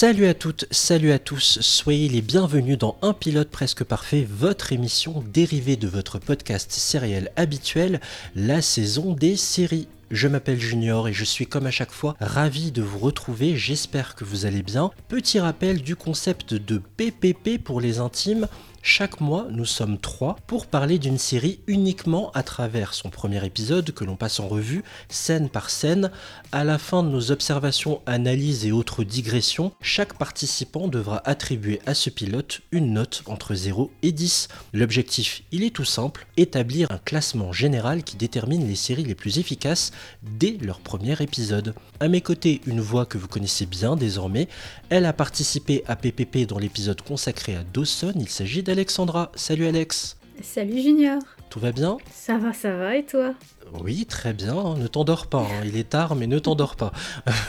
Salut à toutes, salut à tous, soyez les bienvenus dans Un pilote presque parfait, votre émission dérivée de votre podcast sériel habituel, la saison des séries. Je m'appelle Junior et je suis comme à chaque fois ravi de vous retrouver, j'espère que vous allez bien. Petit rappel du concept de PPP pour les intimes, chaque mois, nous sommes trois pour parler d'une série uniquement à travers son premier épisode que l'on passe en revue, scène par scène. À la fin de nos observations, analyses et autres digressions, chaque participant devra attribuer à ce pilote une note entre 0 et 10. L'objectif, il est tout simple, établir un classement général qui détermine les séries les plus efficaces dès leur premier épisode. À mes côtés, une voix que vous connaissez bien désormais, elle a participé à PPP dans l'épisode consacré à Dawson, il s'agit d'Alexandra. Salut Alex Salut Junior Tout va bien? Ça va, ça va, et toi? Oui, très bien, ne t'endors pas, hein. il est tard mais ne t'endors pas.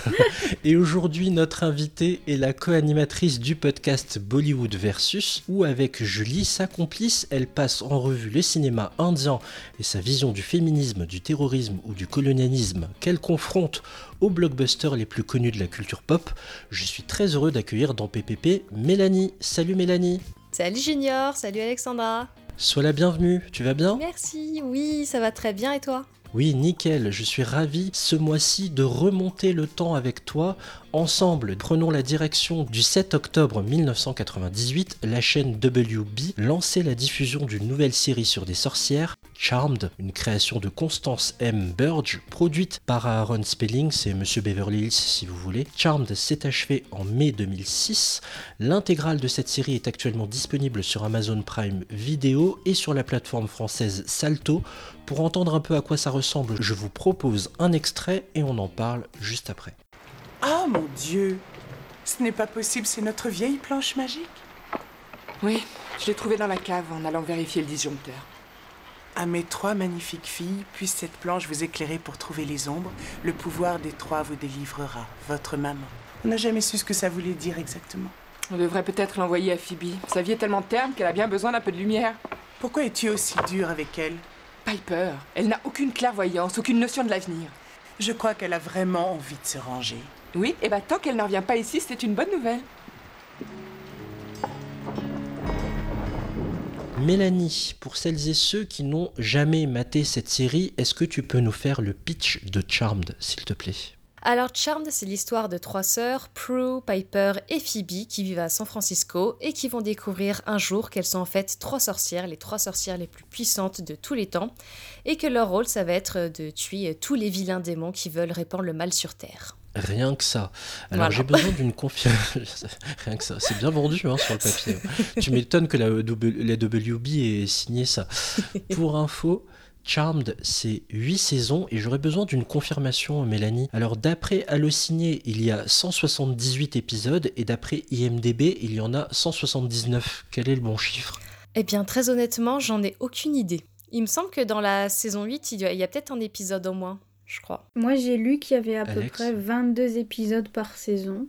et aujourd'hui, notre invitée est la co-animatrice du podcast Bollywood Versus, où avec Julie, sa complice, elle passe en revue le cinéma indien et sa vision du féminisme, du terrorisme ou du colonialisme qu'elle confronte aux blockbusters les plus connus de la culture pop. Je suis très heureux d'accueillir dans PPP Mélanie. Salut Mélanie Salut Junior, salut Alexandra. Sois la bienvenue, tu vas bien? Merci, oui, ça va très bien et toi? Oui, nickel, je suis ravi ce mois-ci de remonter le temps avec toi. Ensemble, prenons la direction du 7 octobre 1998, la chaîne WB lançait la diffusion d'une nouvelle série sur des sorcières, Charmed, une création de Constance M. Burge, produite par Aaron Spelling, c'est Monsieur Beverly Hills si vous voulez. Charmed s'est achevé en mai 2006. L'intégrale de cette série est actuellement disponible sur Amazon Prime Video et sur la plateforme française Salto. Pour entendre un peu à quoi ça ressemble, je vous propose un extrait et on en parle juste après. Oh mon Dieu Ce n'est pas possible, c'est notre vieille planche magique Oui, je l'ai trouvée dans la cave en allant vérifier le disjoncteur. À mes trois magnifiques filles, puisse cette planche vous éclairer pour trouver les ombres. Le pouvoir des trois vous délivrera, votre maman. On n'a jamais su ce que ça voulait dire exactement. On devrait peut-être l'envoyer à Phoebe. Sa vie est tellement terne qu'elle a bien besoin d'un peu de lumière. Pourquoi es-tu aussi dur avec elle? Piper, elle n'a aucune clairvoyance, aucune notion de l'avenir. Je crois qu'elle a vraiment envie de se ranger. Oui, et bah tant qu'elle ne revient pas ici, c'est une bonne nouvelle. Mélanie, pour celles et ceux qui n'ont jamais maté cette série, est-ce que tu peux nous faire le pitch de Charmed, s'il te plaît? Alors Charmed, c'est l'histoire de trois sœurs, Prue, Piper et Phoebe, qui vivent à San Francisco et qui vont découvrir un jour qu'elles sont en fait trois sorcières, les trois sorcières les plus puissantes de tous les temps, et que leur rôle, ça va être de tuer tous les vilains démons qui veulent répandre le mal sur Terre. Rien que ça. Alors j'ai besoin d'une confirmation. Rien que ça. C'est bien vendu hein, sur le papier. tu m'étonnes que la, la WB ait signé ça. Pour info, Charmed, c'est 8 saisons et j'aurais besoin d'une confirmation, Mélanie. Alors, d'après Allociné, il y a 178 épisodes et d'après IMDB, il y en a 179. Quel est le bon chiffre? Eh bien, très honnêtement, j'en ai aucune idée. Il me semble que dans la saison 8, il y a, peut-être un épisode au moins, je crois. Moi, j'ai lu qu'il y avait à peu près 22 épisodes par saison.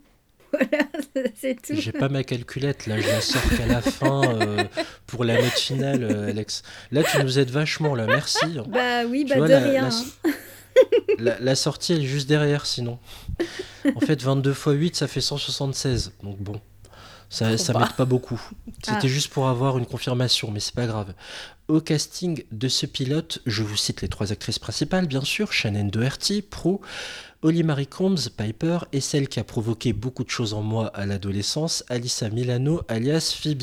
Voilà, c'est tout. J'ai pas ma calculette, là, je la sors qu'à la fin euh, pour la note finale, euh, Alex. Là, tu nous aides vachement, là, merci. Bah oui, bah de rien. Hein. La, sortie, elle est juste derrière, sinon. En fait, 22 x 8, ça fait 176. Donc bon, ça, ça m'aide pas beaucoup. C'était ah. juste pour avoir une confirmation, mais c'est pas grave. Au casting de ce pilote, je vous cite les trois actrices principales, bien sûr, Shannon Doherty, pro, Holly Marie Combs, Piper, et celle qui a provoqué beaucoup de choses en moi à l'adolescence, Alyssa Milano, alias Phoebe.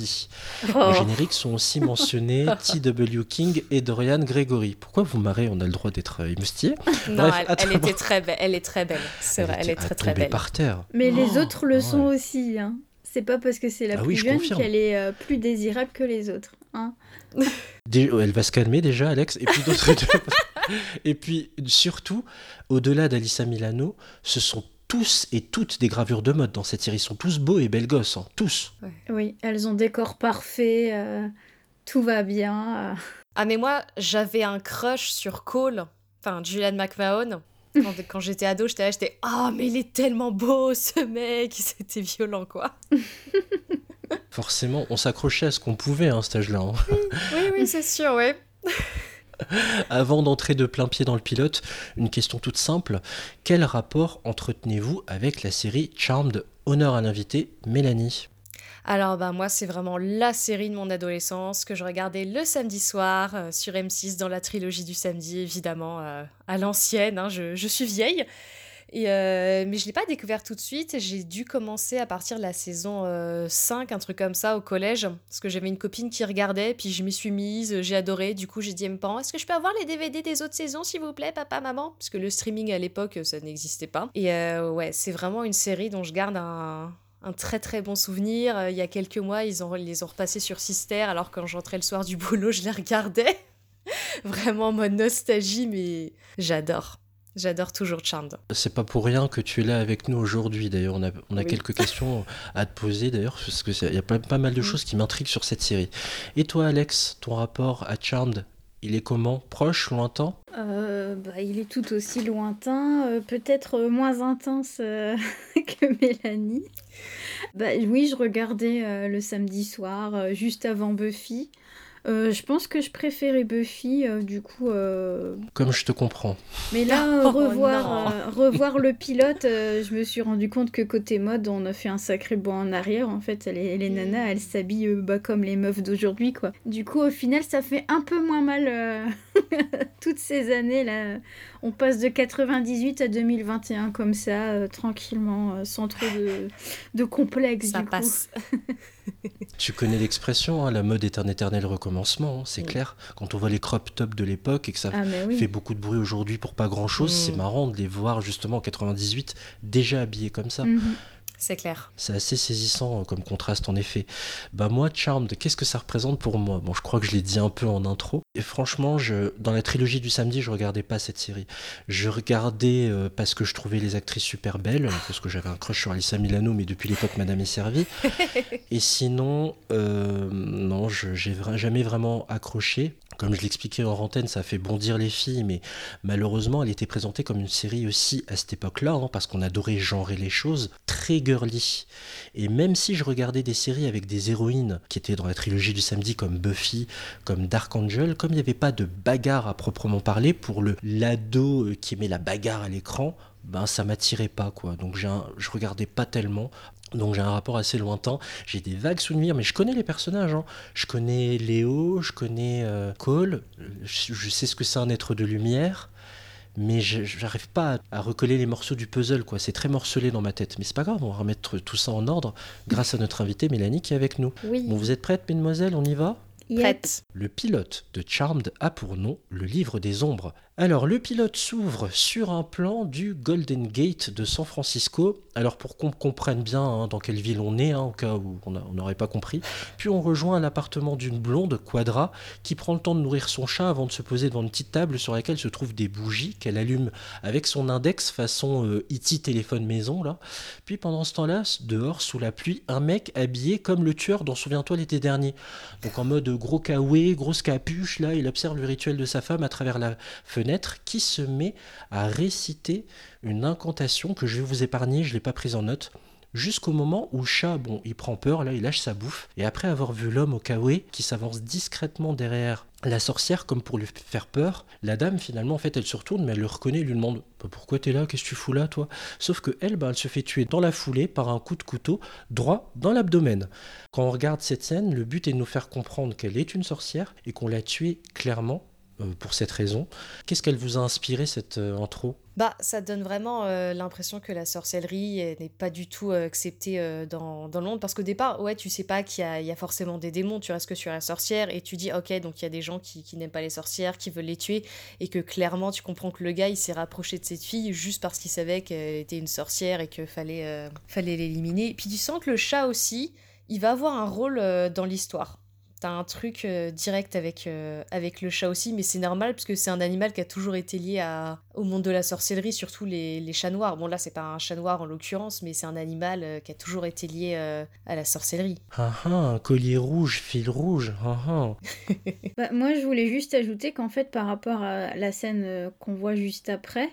Au oh. générique sont aussi mentionnés T.W. King et Dorian Gregory. Pourquoi vous marrez On a le droit d'être émoustillé. Non, elle, était très belle. Elle est très belle. C'est vrai, elle est très très belle. par terre. Mais les oh, autres le sont aussi. Hein. C'est pas parce que c'est la ah plus jeune qu'elle est euh, plus désirable que les autres. Hein. elle va se calmer déjà, Alex. Et puis d'autres. et puis surtout, au-delà d'Alissa Milano, ce sont tous et toutes des gravures de mode dans cette série. Ils sont tous beaux et belles gosses, hein. tous. Oui, elles ont des corps parfaits, euh, tout va bien. Euh. Ah mais moi, j'avais un crush sur Cole, enfin Julian McMahon. Quand, j'étais ado, j'étais là, j'étais ah mais il est tellement beau ce mec, c'était violent quoi. Forcément, on s'accrochait à ce qu'on pouvait à un stage là Oui, oui, c'est sûr, oui. Avant d'entrer de plein pied dans le pilote, une question toute simple. Quel rapport entretenez-vous avec la série Charmed? Honneur à l'invité, Mélanie. Alors bah moi c'est vraiment la série de mon adolescence que je regardais le samedi soir euh, sur M6 dans la trilogie du samedi évidemment euh, à l'ancienne, hein, je, je, suis vieille. Euh, mais je ne l'ai pas découvert tout de suite, j'ai dû commencer à partir de la saison 5, un truc comme ça au collège, parce que j'avais une copine qui regardait, puis je m'y suis mise, j'ai adoré, du coup j'ai dit à mes est-ce que je peux avoir les DVD des autres saisons s'il vous plaît, papa, maman? Parce que le streaming à l'époque ça n'existait pas. Et ouais, c'est vraiment une série dont je garde un, très très bon souvenir. Euh, il y a quelques mois, ils, les ont repassés sur Sister, alors quand j'entrais le soir du boulot, je les regardais. Vraiment en mode nostalgie, mais j'adore. J'adore toujours Charmed. C'est pas pour rien que tu es là avec nous aujourd'hui. D'ailleurs, on a, on a quelques questions à te poser d'ailleurs, parce qu'il y a pas, pas mal de mm. choses qui m'intriguent sur cette série. Et toi, Alex, ton rapport à Charmed, il est comment? Proche, lointain? Euh, bah, Il est tout aussi lointain, euh, peut-être moins intense que Mélanie. Bah, oui, je regardais euh, le samedi soir, euh, juste avant Buffy. Euh, je pense que je préférais Buffy, du coup. Comme je te comprends. Mais là, oh, revoir, revoir le pilote, je me suis rendu compte que côté mode, on a fait un sacré bond en arrière. En fait, les, les nanas, elles s'habillent bah, comme les meufs d'aujourd'hui, quoi. Du coup, au final, ça fait un peu moins mal toutes ces années là. On passe de 98 à 2021 comme ça, tranquillement, sans trop de, de complexe. Ça passe. tu connais l'expression, hein, la mode est un éternel recommencement, hein, c'est clair. Quand on voit les crop tops de l'époque et que ça ah, fait beaucoup de bruit aujourd'hui pour pas grand chose, c'est mm. marrant de les voir justement en 98 déjà habillés comme ça. Mm-hmm. C'est clair. C'est assez saisissant euh, comme contraste en effet. Bah moi, Charmed, qu'est-ce que ça représente pour moi? Bon, je crois que je l'ai dit un peu en intro. Et franchement, je, dans la trilogie du samedi, je regardais pas cette série. Je regardais euh, parce que je trouvais les actrices super belles, parce que j'avais un crush sur Alissa Milano, mais depuis l'époque, Madame est servie. Et sinon, euh, non, je j'ai jamais vraiment accroché. Comme je l'expliquais en antenne, ça fait bondir les filles, mais malheureusement, elle était présentée comme une série aussi à cette époque-là, hein, parce qu'on adorait genrer les choses, très girly. Et même si je regardais des séries avec des héroïnes qui étaient dans la trilogie du samedi, comme Buffy, comme Dark Angel, comme il n'y avait pas de bagarre à proprement parler, pour le l'ado euh, qui aimait la bagarre à l'écran, ben ça m'attirait pas quoi. Donc je regardais pas tellement. Donc j'ai un rapport assez lointain. J'ai des vagues souvenirs, mais je connais les personnages. Hein. Je connais Léo, je connais euh, Cole, je, sais ce que c'est un être de lumière, mais je n'arrive pas à, recoller les morceaux du puzzle. quoi. C'est très morcelé dans ma tête. Mais c'est pas grave, on va remettre tout ça en ordre grâce à notre invitée Mélanie qui est avec nous. Oui. Bon, vous êtes prêtes, mesdemoiselles? On y va? Prête. Le pilote de Charmed a pour nom le livre des ombres. Alors, le pilote s'ouvre sur un plan du Golden Gate de San Francisco. Alors, pour qu'on comprenne bien hein, dans quelle ville on est, hein, au cas où on n'aurait pas compris. Puis, on rejoint l'appartement d'une blonde, Quadra, qui prend le temps de nourrir son chat avant de se poser devant une petite table sur laquelle se trouvent des bougies qu'elle allume avec son index façon euh, E.T. téléphone maison, là. Puis, pendant ce temps-là, dehors, sous la pluie, un mec habillé comme le tueur dont Souviens-toi l'été dernier. Donc, en mode gros kawaii, grosse capuche, là, il observe le rituel de sa femme à travers la fenêtre qui se met à réciter une incantation que je vais vous épargner, je ne l'ai pas prise en note, jusqu'au moment où chat, bon, il prend peur, là, il lâche sa bouffe, et après avoir vu l'homme au kawaii qui s'avance discrètement derrière la sorcière comme pour lui faire peur, la dame finalement en fait elle se retourne mais elle le reconnaît lui demande bah, pourquoi t'es là, qu'est-ce que tu fous là toi? Sauf que elle, bah, elle se fait tuer dans la foulée par un coup de couteau droit dans l'abdomen. Quand on regarde cette scène, le but est de nous faire comprendre qu'elle est une sorcière et qu'on l'a tuée clairement pour cette raison. Qu'est-ce qu'elle vous a inspiré cette euh, intro? Bah, ça donne vraiment euh, l'impression que la sorcellerie n'est pas du tout acceptée dans, dans, le monde. Parce qu'au départ, ouais, tu sais pas qu'il y, y a, forcément des démons, tu restes que sur la sorcière et tu dis, ok, donc il y a des gens qui, qui n'aiment pas les sorcières, qui veulent les tuer, et que clairement, tu comprends que le gars, il s'est rapproché de cette fille juste parce qu'il savait qu'elle était une sorcière et qu'il fallait, fallait l'éliminer. Puis tu sens que le chat aussi, il va avoir un rôle dans l'histoire. T'as un truc euh, direct avec, euh, avec le chat aussi, mais c'est normal parce que c'est un animal qui a toujours été lié à, au monde de la sorcellerie, surtout les, les chats noirs. Bon, là, c'est pas un chat noir en l'occurrence, mais c'est un animal euh, qui a toujours été lié à la sorcellerie. Ah ah, un collier rouge, fil rouge. Ah ah. bah, moi, je voulais juste ajouter qu'en fait, par rapport à la scène qu'on voit juste après,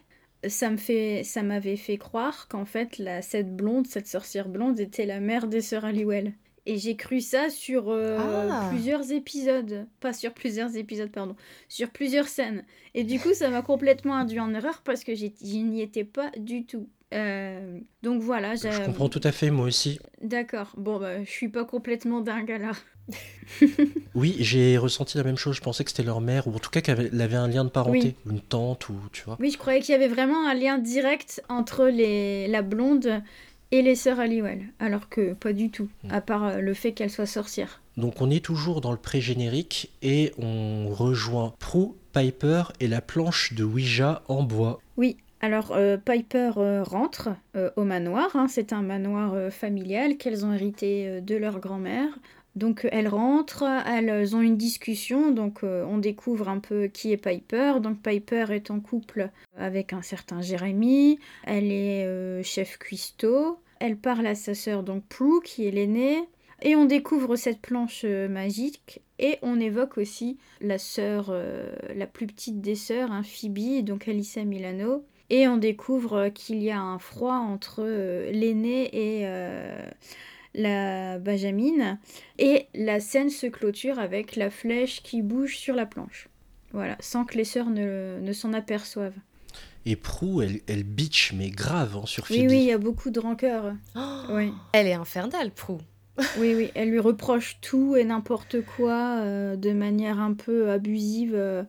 ça me fait ça m'avait fait croire qu'en fait la cette blonde cette sorcière blonde était la mère des sœurs Halliwell et j'ai cru ça sur euh, ah. plusieurs épisodes. Pas sur plusieurs épisodes, pardon. Sur plusieurs scènes. Et du coup, ça m'a complètement induit en erreur parce que je n'y étais pas du tout. Euh, donc voilà. Je comprends tout à fait, moi aussi. D'accord. Bon, bah, je suis pas complètement dingue là. oui, j'ai ressenti la même chose. Je pensais que c'était leur mère, ou en tout cas qu'elle avait un lien de parenté, une tante, ou tu vois. Oui, je croyais qu'il y avait vraiment un lien direct entre les... la blonde et les sœurs Halliwell, alors que pas du tout, mm. à part euh, le fait qu'elle soit sorcière. Donc on est toujours dans le pré-générique et on rejoint Prue, Piper et la planche de Ouija en bois. Oui, alors euh, Piper euh, rentre au manoir, hein. c'est un manoir familial qu'elles ont hérité de leur grand-mère. Donc elles rentrent, elles ont une discussion, donc on découvre un peu qui est Piper. Donc Piper est en couple avec un certain Jérémy, elle est chef cuistot, elle parle à sa sœur donc Prue qui est l'aînée, et on découvre cette planche euh, magique et on évoque aussi la sœur, euh, la plus petite des sœurs, hein, Phoebe, donc Alyssa Milano. Et on découvre qu'il y a un froid entre euh, l'aînée et la Benjamin. Et la scène se clôture avec la flèche qui bouge sur la planche. Voilà, sans que les sœurs ne, s'en aperçoivent. Et Prue, elle, elle bitch, mais grave, hein, sur Phoebe. Oui, oui, il y a beaucoup de rancœur. oui. Elle est infernale, Prue. Oui, oui, elle lui reproche tout et n'importe quoi euh, de manière un peu abusive. Euh.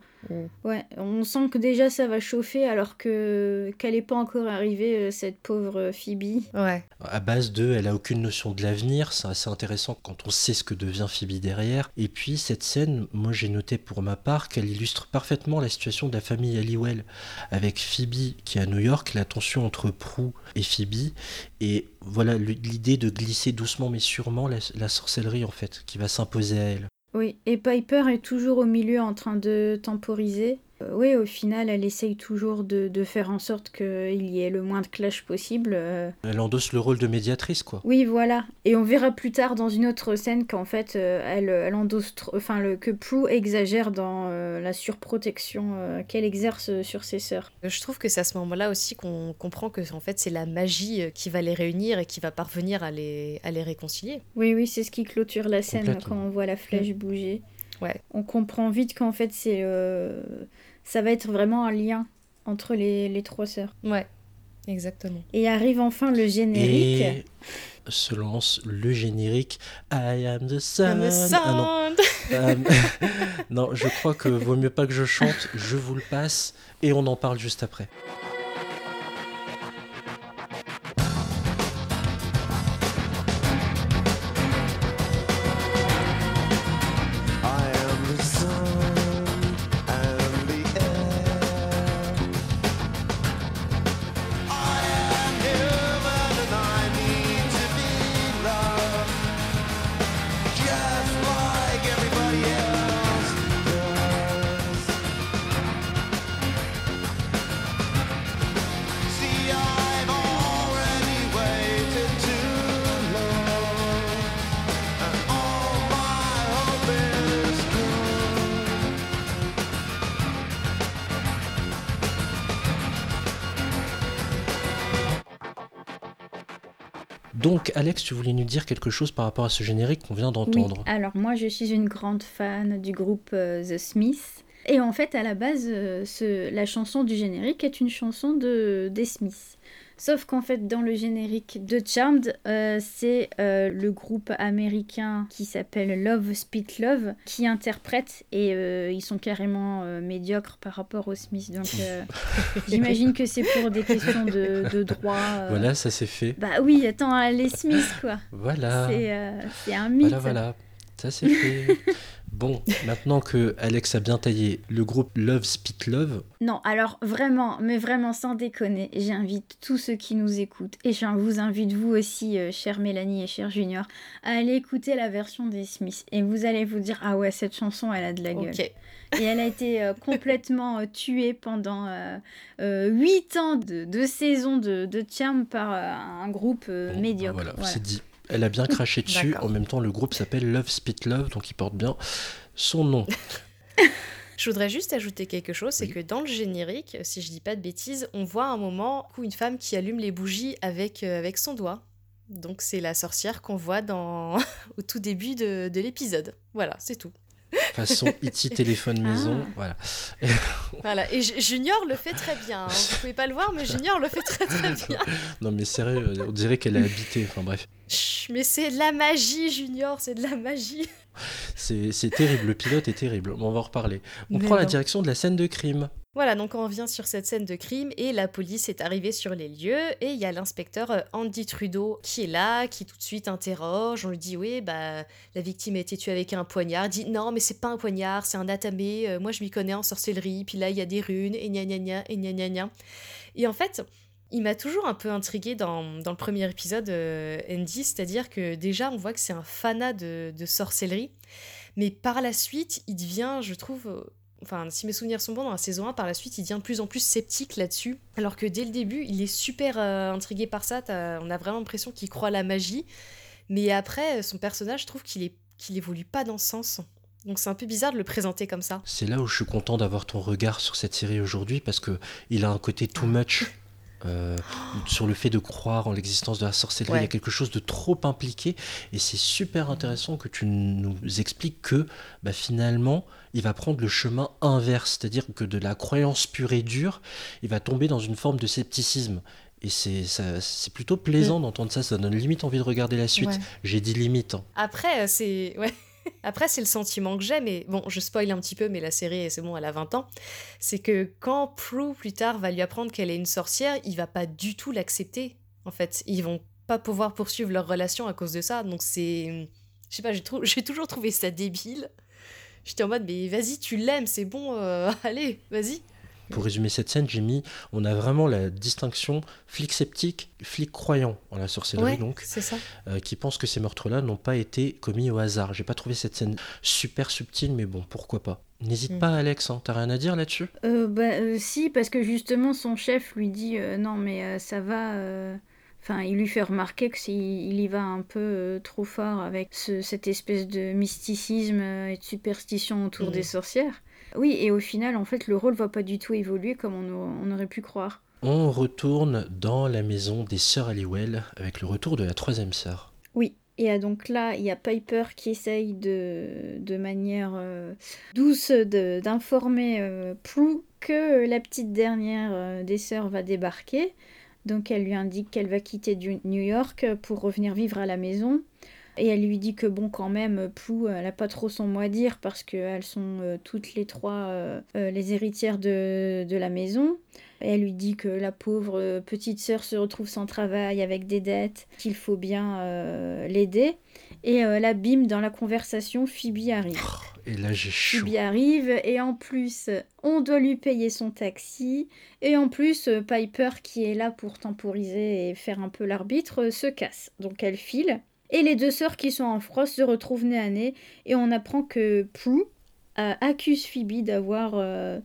Ouais, on sent que déjà ça va chauffer alors que qu'elle n'est pas encore arrivée, euh, cette pauvre Phoebe. Ouais. À base de, elle a aucune notion de l'avenir, c'est assez intéressant quand on sait ce que devient Phoebe derrière. Et puis cette scène, moi j'ai noté pour ma part qu'elle illustre parfaitement la situation de la famille Halliwell, avec Phoebe qui est à New York, la tension entre Prue et Phoebe, et voilà l'idée de glisser doucement mais sûrement la sorcellerie en fait, qui va s'imposer à elle. Oui, et Piper est toujours au milieu en train de temporiser. Euh, oui, au final, elle essaye toujours de, faire en sorte qu'il y ait le moins de clash possible. Euh. Elle endosse le rôle de médiatrice, quoi. Oui, voilà. Et on verra plus tard dans une autre scène qu'en fait, euh, elle, elle endosse, enfin, le, que Prue exagère dans la surprotection qu'elle exerce sur ses sœurs. Je trouve que c'est à ce moment-là aussi qu'on comprend que en fait, c'est la magie qui va les réunir et qui va parvenir à les, à les réconcilier. Oui, oui, c'est ce qui clôture la scène quand on voit la flèche mm. bouger. Ouais. On comprend vite qu'en fait, c'est ça va être vraiment un lien entre les, les trois sœurs. Ouais, exactement. Et arrive enfin le générique. Et se lance le générique I am the sun. Ah, non. Euh, non, je crois que vaut mieux pas que je chante, je vous le passe et on en parle juste après. Tu voulais nous dire quelque chose par rapport à ce générique qu'on vient d'entendre. Oui, alors moi, je suis une grande fan du groupe euh, The Smiths. Et en fait, à la base, euh, ce, la chanson du générique est une chanson de, des Smiths. Sauf qu'en fait, dans le générique de Charmed, euh, c'est euh, le groupe américain qui s'appelle Love Spit Love qui interprète et euh, ils sont carrément médiocres par rapport aux Smiths. Donc j'imagine que c'est pour des questions de, de droit. Voilà, ça s'est fait. Bah oui, attends, les Smiths quoi. Voilà. C'est un mythe. Voilà, voilà. Ça s'est fait. Bon, maintenant que Alex a bien taillé le groupe Love Spit Love. Non, alors vraiment, mais vraiment sans déconner, j'invite tous ceux qui nous écoutent, et je vous invite vous aussi, euh, chère Mélanie et cher Junior, à aller écouter la version des Smiths. Et vous allez vous dire, ah ouais, cette chanson, elle a de la gueule. Et elle a été euh, complètement euh, tuée pendant 8 ans de, de saison de, de Charm par un groupe médiocre. Voilà, c'est dit. Elle a bien craché dessus. En même temps, le groupe s'appelle Love Spit Love, donc il porte bien son nom. Je voudrais juste ajouter quelque chose, c'est que dans le générique, si je dis pas de bêtises, on voit un moment où une femme qui allume les bougies avec, euh, avec son doigt. Donc c'est la sorcière qu'on voit dans au tout début de, de l'épisode. Voilà, c'est tout. Façon E.T. téléphone maison, Ah. voilà. Voilà, et Junior le fait très bien. hein. Vous pouvez pas le voir, mais Junior le fait très très bien. Non mais sérieux, on dirait qu'elle a habité, enfin bref. Chut, mais c'est de la magie, Junior, c'est de la magie. C'est terrible, le pilote est terrible, on va en reparler. On Mais prend la direction de la scène de crime. Voilà, donc on revient sur cette scène de crime et la police est arrivée sur les lieux et il y a l'inspecteur euh, Andy Trudeau qui est là, qui tout de suite interroge. On lui dit oui, bah la victime a été tuée avec un poignard. Il dit non, mais c'est pas un poignard, c'est un atamé. Euh, moi je m'y connais en sorcellerie. Puis là il y a des runes et gna gna gna et gna gna gna. Et en fait, il m'a toujours un peu intrigué dans, dans le premier épisode, euh, Andy, c'est-à-dire que déjà on voit que c'est un fanat de, de sorcellerie, mais par la suite il devient, je trouve, enfin si mes souvenirs sont bons, dans la saison 1, par la suite il devient de plus en plus sceptique là-dessus, alors que dès le début il est super euh, intrigué par ça, on a vraiment l'impression qu'il croit à la magie, mais après son personnage, je trouve qu'il est qu'il évolue pas dans ce sens. Donc c'est un peu bizarre de le présenter comme ça. C'est là où je suis content d'avoir ton regard sur cette série aujourd'hui parce que il a un côté too much. euh, sur le fait de croire en l'existence de la sorcellerie, Ouais. il y a quelque chose de trop impliqué et c'est super intéressant que tu nous expliques que bah, finalement il va prendre le chemin inverse, c'est-à-dire que de la croyance pure et dure, il va tomber dans une forme de scepticisme. Et c'est ça- c'est plutôt plaisant d'entendre ça, ça donne limite envie de regarder la suite. Ouais. J'ai dit limite. hein. Après, euh, c'est. Ouais. Après, c'est le sentiment que j'ai, mais bon, je spoil un petit peu, mais la série, c'est bon, elle a 20 ans. C'est que quand Prue, plus tard, va lui apprendre qu'elle est une sorcière, il va pas du tout l'accepter, en fait. Ils vont pas pouvoir poursuivre leur relation à cause de ça. Donc, c'est. Je sais pas, j'ai toujours trouvé ça débile. J'étais en mode, mais vas-y, tu l'aimes, c'est bon, euh, allez, vas-y. Pour résumer cette scène, j'ai mis, on a vraiment la distinction flic sceptique, flic croyant en la sorcellerie Ouais, donc, c'est ça. euh, qui pense que ces meurtres-là n'ont pas été commis au hasard. J'ai pas trouvé cette scène super subtile, mais bon, pourquoi pas. N'hésite Mm. pas, Alex, hein, t'as rien à dire là-dessus? Euh, bah, euh, si, parce que justement, son chef lui dit euh, non, mais euh, ça va. euh, Enfin, il lui fait remarquer que s'il il y va un peu euh, trop fort avec ce- cette espèce de mysticisme euh, et de superstition autour Mhm. des sorcières. Oui, et au final, en fait, le rôle va pas du tout évoluer comme on, au- on aurait pu croire. On retourne dans la maison des sœurs Halliwell avec le retour de la troisième sœur. Oui, et donc là, il y a Piper qui essaye de, de manière euh, douce de- d'informer euh, Prue que la petite dernière euh, des sœurs va débarquer. Donc elle lui indique qu'elle va quitter du- New York pour revenir vivre à la maison. Et elle lui dit que bon, quand même, Prue, elle n'a pas trop son mot à dire parce qu'elles sont euh, toutes les trois euh, euh, les héritières de, de la maison. Et elle lui dit que la pauvre euh, petite sœur se retrouve sans travail avec des dettes, qu'il faut bien euh, l'aider. Et euh, là, bim, dans la conversation, Phoebe arrive. Et là, j'ai chaud. Phoebe arrive et en plus, on doit lui payer son taxi. Et en plus, euh, Piper, qui est là pour temporiser et faire un peu l'arbitre, euh, se casse. Donc elle file. Et les deux sœurs qui sont en frost se retrouvent nez à nez. Et on apprend que Prue euh, accuse Phoebe d'avoir euh,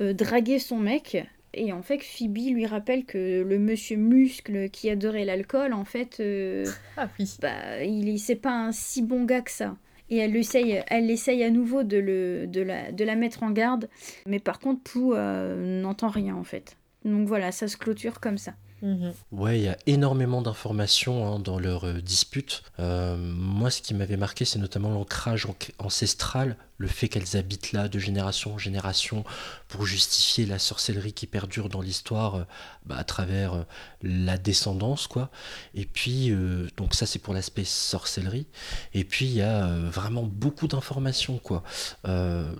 euh, dragué son mec. Et en fait, Phoebe lui rappelle que le monsieur muscle qui adorait l'alcool, en fait, euh, Ah oui. bah, il c'est pas un si bon gars que ça. Et elle essaye, elle essaye à nouveau de, le, de, la, de la mettre en garde. Mais par contre, Pou euh, n'entend rien en fait. Donc voilà, ça se clôture comme ça. Mhm. Ouais, il y a énormément d'informations hein, dans leur euh, dispute. Euh, moi, ce qui m'avait marqué, c'est notamment l'ancrage an- ancestral, le fait qu'elles habitent là de génération en génération pour justifier la sorcellerie qui perdure dans l'histoire euh, bah, à travers euh, la descendance, quoi. Et puis, euh, donc ça, c'est pour l'aspect sorcellerie. Et puis, il y a vraiment beaucoup d'informations, quoi.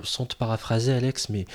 Sans te paraphraser, Alex, mais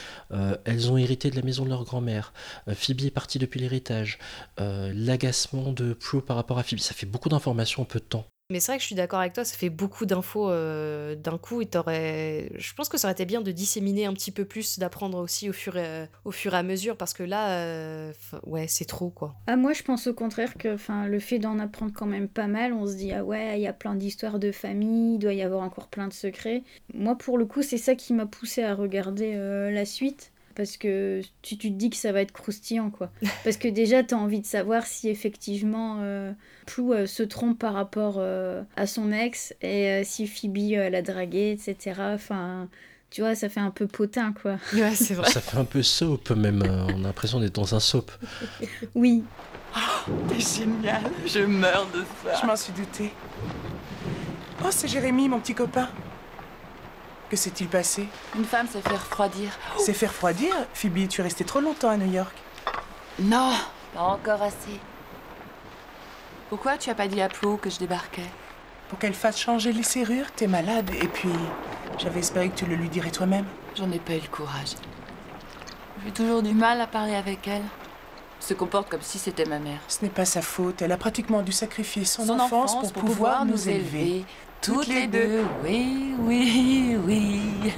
elles ont hérité de la maison de leur grand-mère. Phoebe est partie depuis l'héritage l'agacement de Prue par rapport à Phoebe. Ça fait beaucoup d'informations en peu de temps. Mais c'est vrai que je suis d'accord avec toi, ça fait beaucoup d'infos euh, d'un coup et t'aurais... Je pense que ça aurait été bien de disséminer un petit peu plus, d'apprendre aussi au fur, et, et à mesure, parce que là, euh, ouais, c'est trop, quoi. Ah, moi, je pense au contraire que le fait d'en apprendre quand même pas mal, on se dit, ah ouais, il y a plein d'histoires de famille, il doit y avoir encore plein de secrets. Moi, pour le coup, c'est ça qui m'a poussé à regarder euh, la suite. Parce que tu, tu te dis que ça va être croustillant, quoi. Parce que déjà, tu as envie de savoir si effectivement euh, Prue euh, se trompe par rapport euh, à son ex et euh, si Phoebe euh, l'a dragué, etc. Enfin, tu vois, ça fait un peu potin, quoi. Ouais, c'est vrai. Ça fait un peu soap même. euh, On a l'impression d'être dans un soap. Oui, T'es génial, je meurs de ça. Je m'en suis douté. Oh, c'est Jérémy, mon petit copain. Que s'est-il passé? Une femme s'est fait refroidir. C'est fait refroidir? Phoebe, tu es restée trop longtemps à New York. Non, pas encore assez. Pourquoi tu as pas dit à Prue que je débarquais? Pour qu'elle fasse changer les serrures, t'es malade. Et puis, j'avais espéré que tu le lui dirais toi-même. J'en ai pas eu le courage. J'ai toujours du mal à parler avec elle. Elle se comporte comme si c'était ma mère. Ce n'est pas sa faute. Elle a pratiquement dû sacrifier son, enfance, pour, pouvoir, nous élever. Toutes les deux. Oui, oui, oui.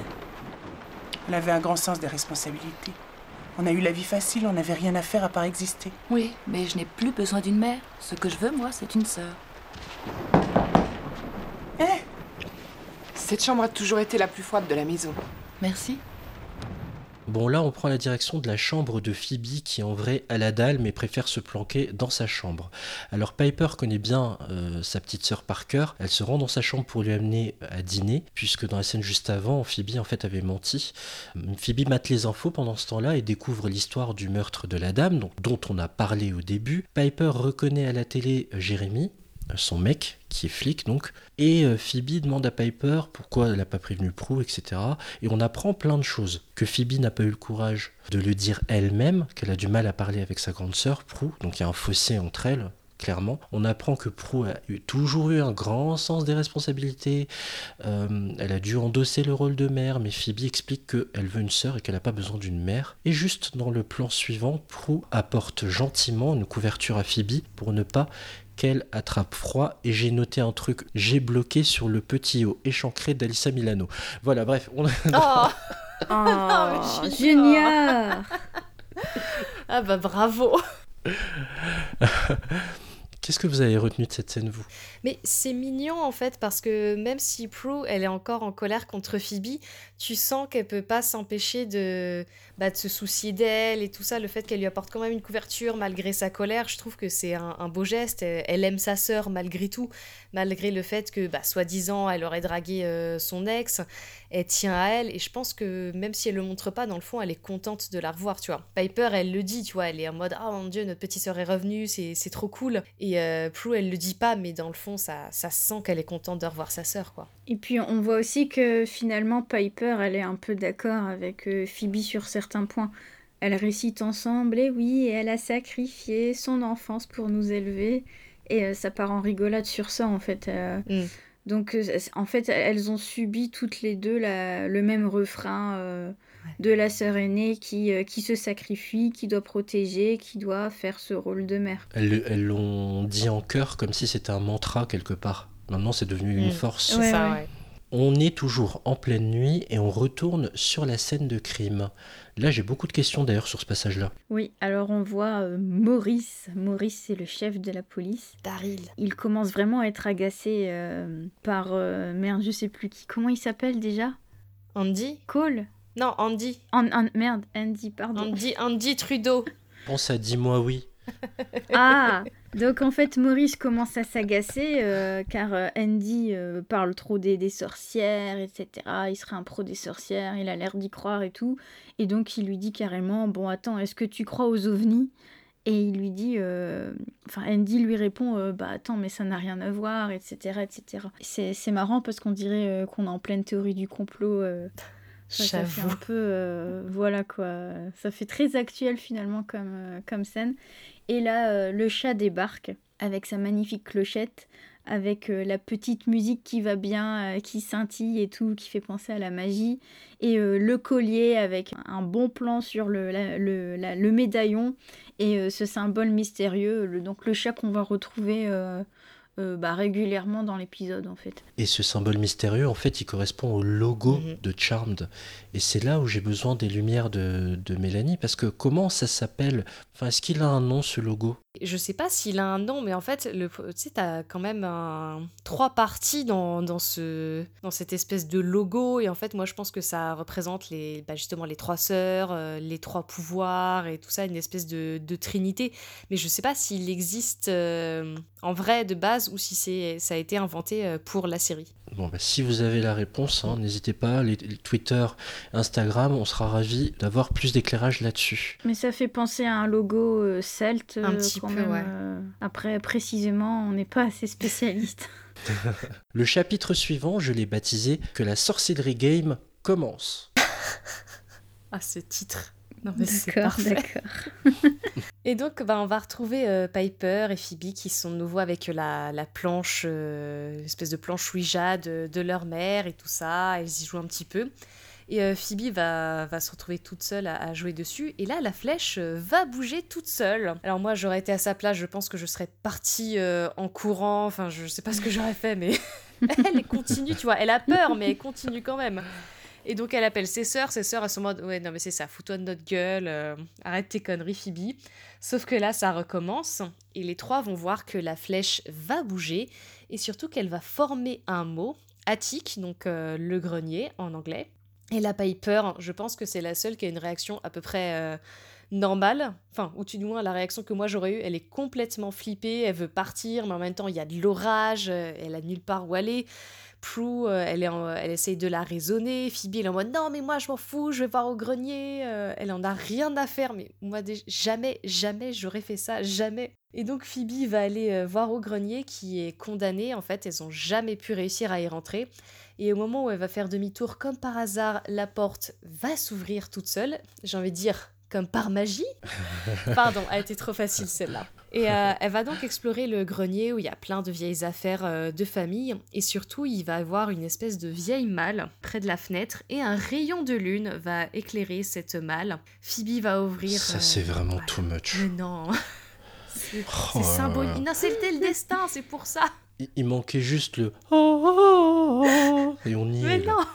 Elle avait un grand sens des responsabilités. On a eu la vie facile, on n'avait rien à faire à part exister. Oui, mais je n'ai plus besoin d'une mère. Ce que je veux, moi, c'est une sœur. Eh Cette chambre a toujours été la plus froide de la maison. Merci. Bon, là, on prend la direction de la chambre de Phoebe qui, en vrai, a la dalle, mais préfère se planquer dans sa chambre. Alors, Piper connaît bien euh, sa petite sœur par cœur. Elle se rend dans sa chambre pour lui amener à dîner, puisque dans la scène juste avant, Phoebe, en fait, avait menti. Phoebe mate les infos pendant ce temps-là et découvre l'histoire du meurtre de la dame, dont on a parlé au début. Piper reconnaît à la télé Jérémy, son mec, qui est flic donc, et euh, Phoebe demande à Piper pourquoi elle n'a pas prévenu Prue, etc. Et on apprend plein de choses. Que Phoebe n'a pas eu le courage de le dire elle-même, qu'elle a du mal à parler avec sa grande sœur, Prue, donc il y a un fossé entre elles, clairement. On apprend que Prue a toujours eu un grand sens des responsabilités. Euh, elle a dû endosser le rôle de mère, mais Phoebe explique qu'elle veut une sœur et qu'elle n'a pas besoin d'une mère. Et juste dans le plan suivant, Prue apporte gentiment une couverture à Phoebe pour ne pas qu'elle attrape froid. Et j'ai noté un truc, j'ai bloqué sur le petit haut échancré d'Alissa Milano. Voilà, bref, on Oh. Oh, mais Junior Ah bah bravo. Qu'est-ce que vous avez retenu de cette scène, vous? Mais c'est mignon en fait parce que même si Prue elle est encore en colère contre Phoebe, tu sens qu'elle peut pas s'empêcher de, bah, de se soucier d'elle et tout ça. Le fait qu'elle lui apporte quand même une couverture malgré sa colère, je trouve que c'est un, beau geste. Elle, aime sa sœur malgré tout, malgré le fait que bah, soi-disant elle aurait dragué euh, son ex. Elle tient à elle et je pense que même si elle le montre pas, dans le fond elle est contente de la revoir, tu vois. Piper elle le dit, tu vois, elle est en mode ah mon dieu notre petite sœur est revenue, c'est c'est trop cool. Et euh, Prue elle le dit pas, mais dans le fond ça, ça sent qu'elle est contente de revoir sa sœur quoi. Et puis on voit aussi que finalement Piper, elle est un peu d'accord avec euh, Phoebe sur certains points. Elle récite ensemble, et oui, et elle a sacrifié son enfance pour nous élever. Et euh, ça part en rigolade sur ça en fait. euh. Mm. Donc en fait, elles ont subi toutes les deux la- le même refrain euh, de la sœur aînée qui, euh, qui se sacrifie, qui doit protéger, qui doit faire ce rôle de mère. Elles l'ont dit en chœur comme si c'était un mantra quelque part. Maintenant, c'est devenu une Mm. force. C'est Ouais, ça, ouais. ouais. On est toujours en pleine nuit et on retourne sur la scène de crime. Là, j'ai beaucoup de questions d'ailleurs sur ce passage-là. Oui, alors on voit euh, Maurice. Maurice, c'est le chef de la police. Daryl. Il commence vraiment à être agacé euh, par... euh, merde, je sais plus qui. Comment il s'appelle déjà? Andy? Cole Non, Andy. An- An- Merde, Andy, pardon. Andy, Andy Trudeau. Pense à Dis-moi oui. Ah Donc en fait, Maurice commence à s'agacer euh, car euh, Andy euh, parle trop des, des sorcières, etc. Il serait un pro des sorcières, il a l'air d'y croire et tout. Et donc il lui dit carrément, bon attends, est-ce que tu crois aux ovnis? Et il lui dit, euh, enfin Andy lui répond, euh, bah attends, mais ça n'a rien à voir, etc. etc. C'est c'est marrant parce qu'on dirait euh, qu'on est en pleine théorie du complot. Ça, fait un peu, euh, voilà quoi, ça fait très actuel finalement comme, euh, comme scène. Et là, euh, le chat débarque avec sa magnifique clochette, avec la petite musique qui va bien, qui scintille et tout, qui fait penser à la magie, et le collier avec un bon plan sur le, la- le, la- le médaillon, et ce symbole mystérieux, le, donc le chat qu'on va retrouver euh, bah, régulièrement dans l'épisode en fait. Et ce symbole mystérieux, en fait, il correspond au logo Mhm. de Charmed. Et c'est là où j'ai besoin des lumières de, de Mélanie, parce que comment ça s'appelle? Enfin, est-ce qu'il a un nom, ce logo? Je sais pas s'il a un nom, mais en fait, le, tu sais, t'as quand même un, trois parties dans, dans, ce, dans cette espèce de logo. Et en fait, moi, je pense que ça représente les, bah, justement les trois sœurs, euh, les trois pouvoirs et tout ça, une espèce de, de trinité. Mais je sais pas s'il existe euh, en vrai de base ou si c'est, ça a été inventé euh, pour la série. Bon, bah, si vous avez la réponse, hein, n'hésitez pas, les, les Twitter, Instagram, on sera ravis d'avoir plus d'éclairage là-dessus. Mais ça fait penser à un logo euh, celte. Un euh, petit quand peu, même, ouais. euh. Après, précisément, on n'est pas assez spécialiste. Le chapitre suivant, je l'ai baptisé Que la sorcellerie game commence. ah, ce titre. D'accord, d'accord. Et donc, bah, on va retrouver euh, Piper et Phoebe qui sont de nouveau avec la, la planche, euh, l'espèce de planche Ouija de, de leur mère et tout ça. Elles y jouent un petit peu. Et euh, Phoebe va, va se retrouver toute seule à, à jouer dessus. Et là, la flèche euh, va bouger toute seule. Alors moi, j'aurais été à sa place, je pense que je serais partie euh, en courant. Enfin, je sais pas ce que j'aurais fait, mais elle continue, tu vois. Elle a peur, mais elle continue quand même. Et donc elle appelle ses sœurs, ses sœurs elles sont mode ouais non mais c'est ça, fous-toi de notre gueule, euh, arrête tes conneries Phoebe. Sauf que là ça recommence et les trois vont voir que la flèche va bouger et surtout qu'elle va former un mot, attic, donc euh, le grenier en anglais. Et la Piper, je pense que c'est la seule qui a une réaction à peu près euh, normale, enfin ou du moins la réaction que moi j'aurais eue, elle est complètement flippée, elle veut partir mais en même temps il y a de l'orage, elle a nulle part où aller. Prue, euh, elle, est en- elle essaye de la raisonner. Phoebe, elle est en mode non, mais moi je m'en fous, je vais voir au grenier. Euh, elle en a rien à faire, mais moi jamais, jamais j'aurais fait ça, jamais. Et donc Phoebe va aller euh, voir au grenier qui est condamné. En fait, elles ont jamais pu réussir à y rentrer. Et au moment où elle va faire demi-tour, comme par hasard, la porte va s'ouvrir toute seule. J'ai envie de dire comme par magie. Pardon, elle était trop facile celle-là. Et euh, elle va donc explorer le grenier où il y a plein de vieilles affaires euh, de famille. Et surtout, il va avoir une espèce de vieille malle près de la fenêtre. Et un rayon de lune va éclairer cette malle. Phoebe va ouvrir. Ça, euh, c'est vraiment voilà. too much. Mais non. C'est Oh symbolique. Non, c'était le destin, c'est pour ça. Il, il manquait juste le oh, oh, oh, et on y Mais est. là. non,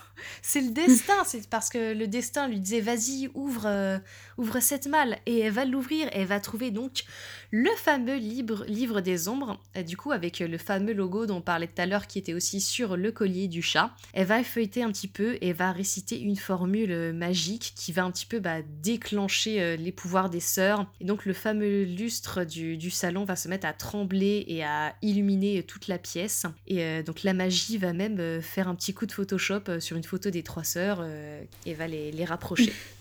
c'est le destin. C'est parce que le destin lui disait vas-y, ouvre, euh, ouvre cette malle. Et elle va l'ouvrir et elle va trouver donc le fameux livre, livre des ombres. Et du coup, avec le fameux logo dont on parlait tout à l'heure qui était aussi sur le collier du chat. Elle va feuilleter un petit peu et va réciter une formule magique qui va un petit peu bah, déclencher euh, les pouvoirs des sœurs. Et donc, le fameux lustre du, du salon va se mettre à trembler et à illuminer toute la pièce. Et euh, donc, la magie va même euh, faire un petit coup de Photoshop sur une photo des trois sœurs et va les, les rapprocher.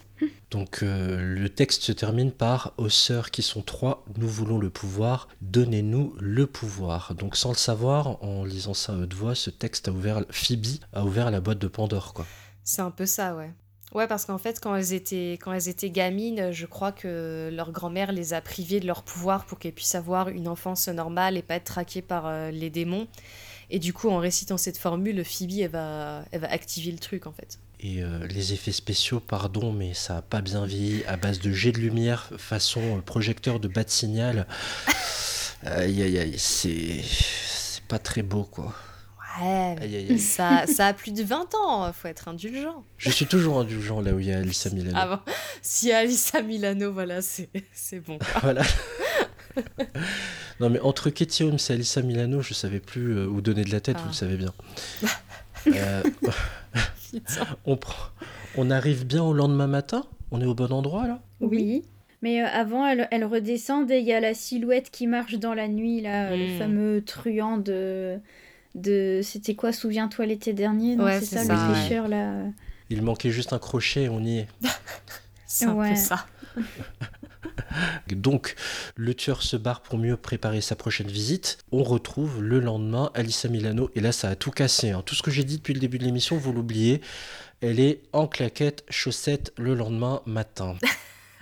Donc euh, le texte se termine par Aux sœurs qui sont trois, nous voulons le pouvoir, donnez-nous le pouvoir. Donc sans le savoir, en lisant ça à haute voix, ce texte a ouvert, Phoebe a ouvert la boîte de Pandore, quoi. C'est un peu ça, ouais. Ouais, parce qu'en fait, quand elles, étaient, quand elles étaient gamines, je crois que leur grand-mère les a privées de leur pouvoir pour qu'elles puissent avoir une enfance normale et pas être traquées par euh, les démons. Et du coup, en récitant cette formule, Phoebe, elle va, elle va activer le truc, en fait. Et euh, les effets spéciaux, pardon, mais ça a pas bien vieilli, à base de jets de lumière façon euh, projecteur de bas de signal. Aïe aïe aïe, c'est... c'est pas très beau, quoi. Ouais, Aïe aïe aïe. ça, ça a plus de 20 ans, faut être indulgent. Je suis toujours indulgent là où il y a Alissa Milano. Ah bon, si Alissa Milano, voilà, c'est c'est bon. quoi. Voilà. non mais entre Katie Holmes et Alissa Milano, je savais plus euh, où donner de la tête, Ah. vous le savez bien. Euh, on, prend- on arrive bien au lendemain matin? On est au bon endroit là? Oui. Mais euh, avant, elle, elle redescend et il y a la silhouette qui marche dans la nuit, là, le Mm. fameux truand de. de C'était quoi Souviens-toi l'été dernier Ouais, c'est ça, ça, le ouais. là. Il manquait juste un crochet, on y est. C'est un Ouais. peu ça. Donc, le tueur se barre pour mieux préparer sa prochaine visite. On retrouve le lendemain Alissa Milano. Et là, ça a tout cassé. hein. Tout ce que j'ai dit depuis le début de l'émission, vous l'oubliez. Elle est en claquette, chaussettes le lendemain matin.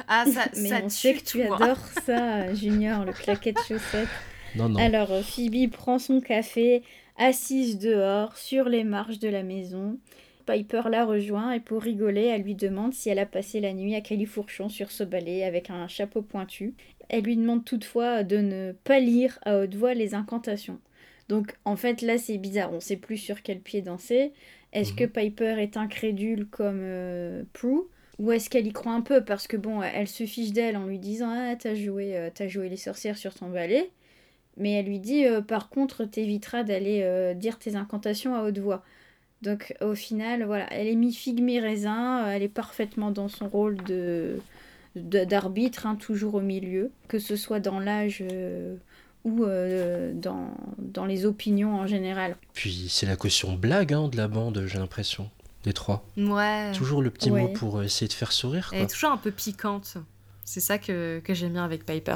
Ah, ça, Mais ça on tue sait que tu adores ça, Junior, le claquette chaussette. Non, non. Alors, euh, Phoebe prend son café, assise dehors, sur les marches de la maison. Piper la rejoint et pour rigoler, elle lui demande si elle a passé la nuit à Califourchon sur ce balai avec un chapeau pointu. Elle lui demande toutefois de ne pas lire à haute voix les incantations. Donc, en fait, là, c'est bizarre. On sait plus sur quel pied danser. Est-ce Mhm. que Piper est incrédule comme euh, Prue? Ou est-ce qu'elle y croit un peu? Parce que bon, elle se fiche d'elle en lui disant Ah, t'as joué, euh, t'as joué les sorcières sur ton balai. Mais elle lui dit euh, Par contre, t'éviteras d'aller dire tes incantations à haute voix. Donc au final, voilà, elle est mi-figue, mi-raisin. euh, Elle est parfaitement dans son rôle de de- d'arbitre, hein, toujours au milieu. Que ce soit dans l'âge euh, ou euh, dans, dans les opinions en général. Puis c'est la caution blague hein, de la bande, j'ai l'impression. Des trois. Ouais. Toujours le petit Ouais. mot pour essayer de faire sourire. Elle Quoi. est toujours un peu piquante. C'est ça que, que j'aime bien avec Piper.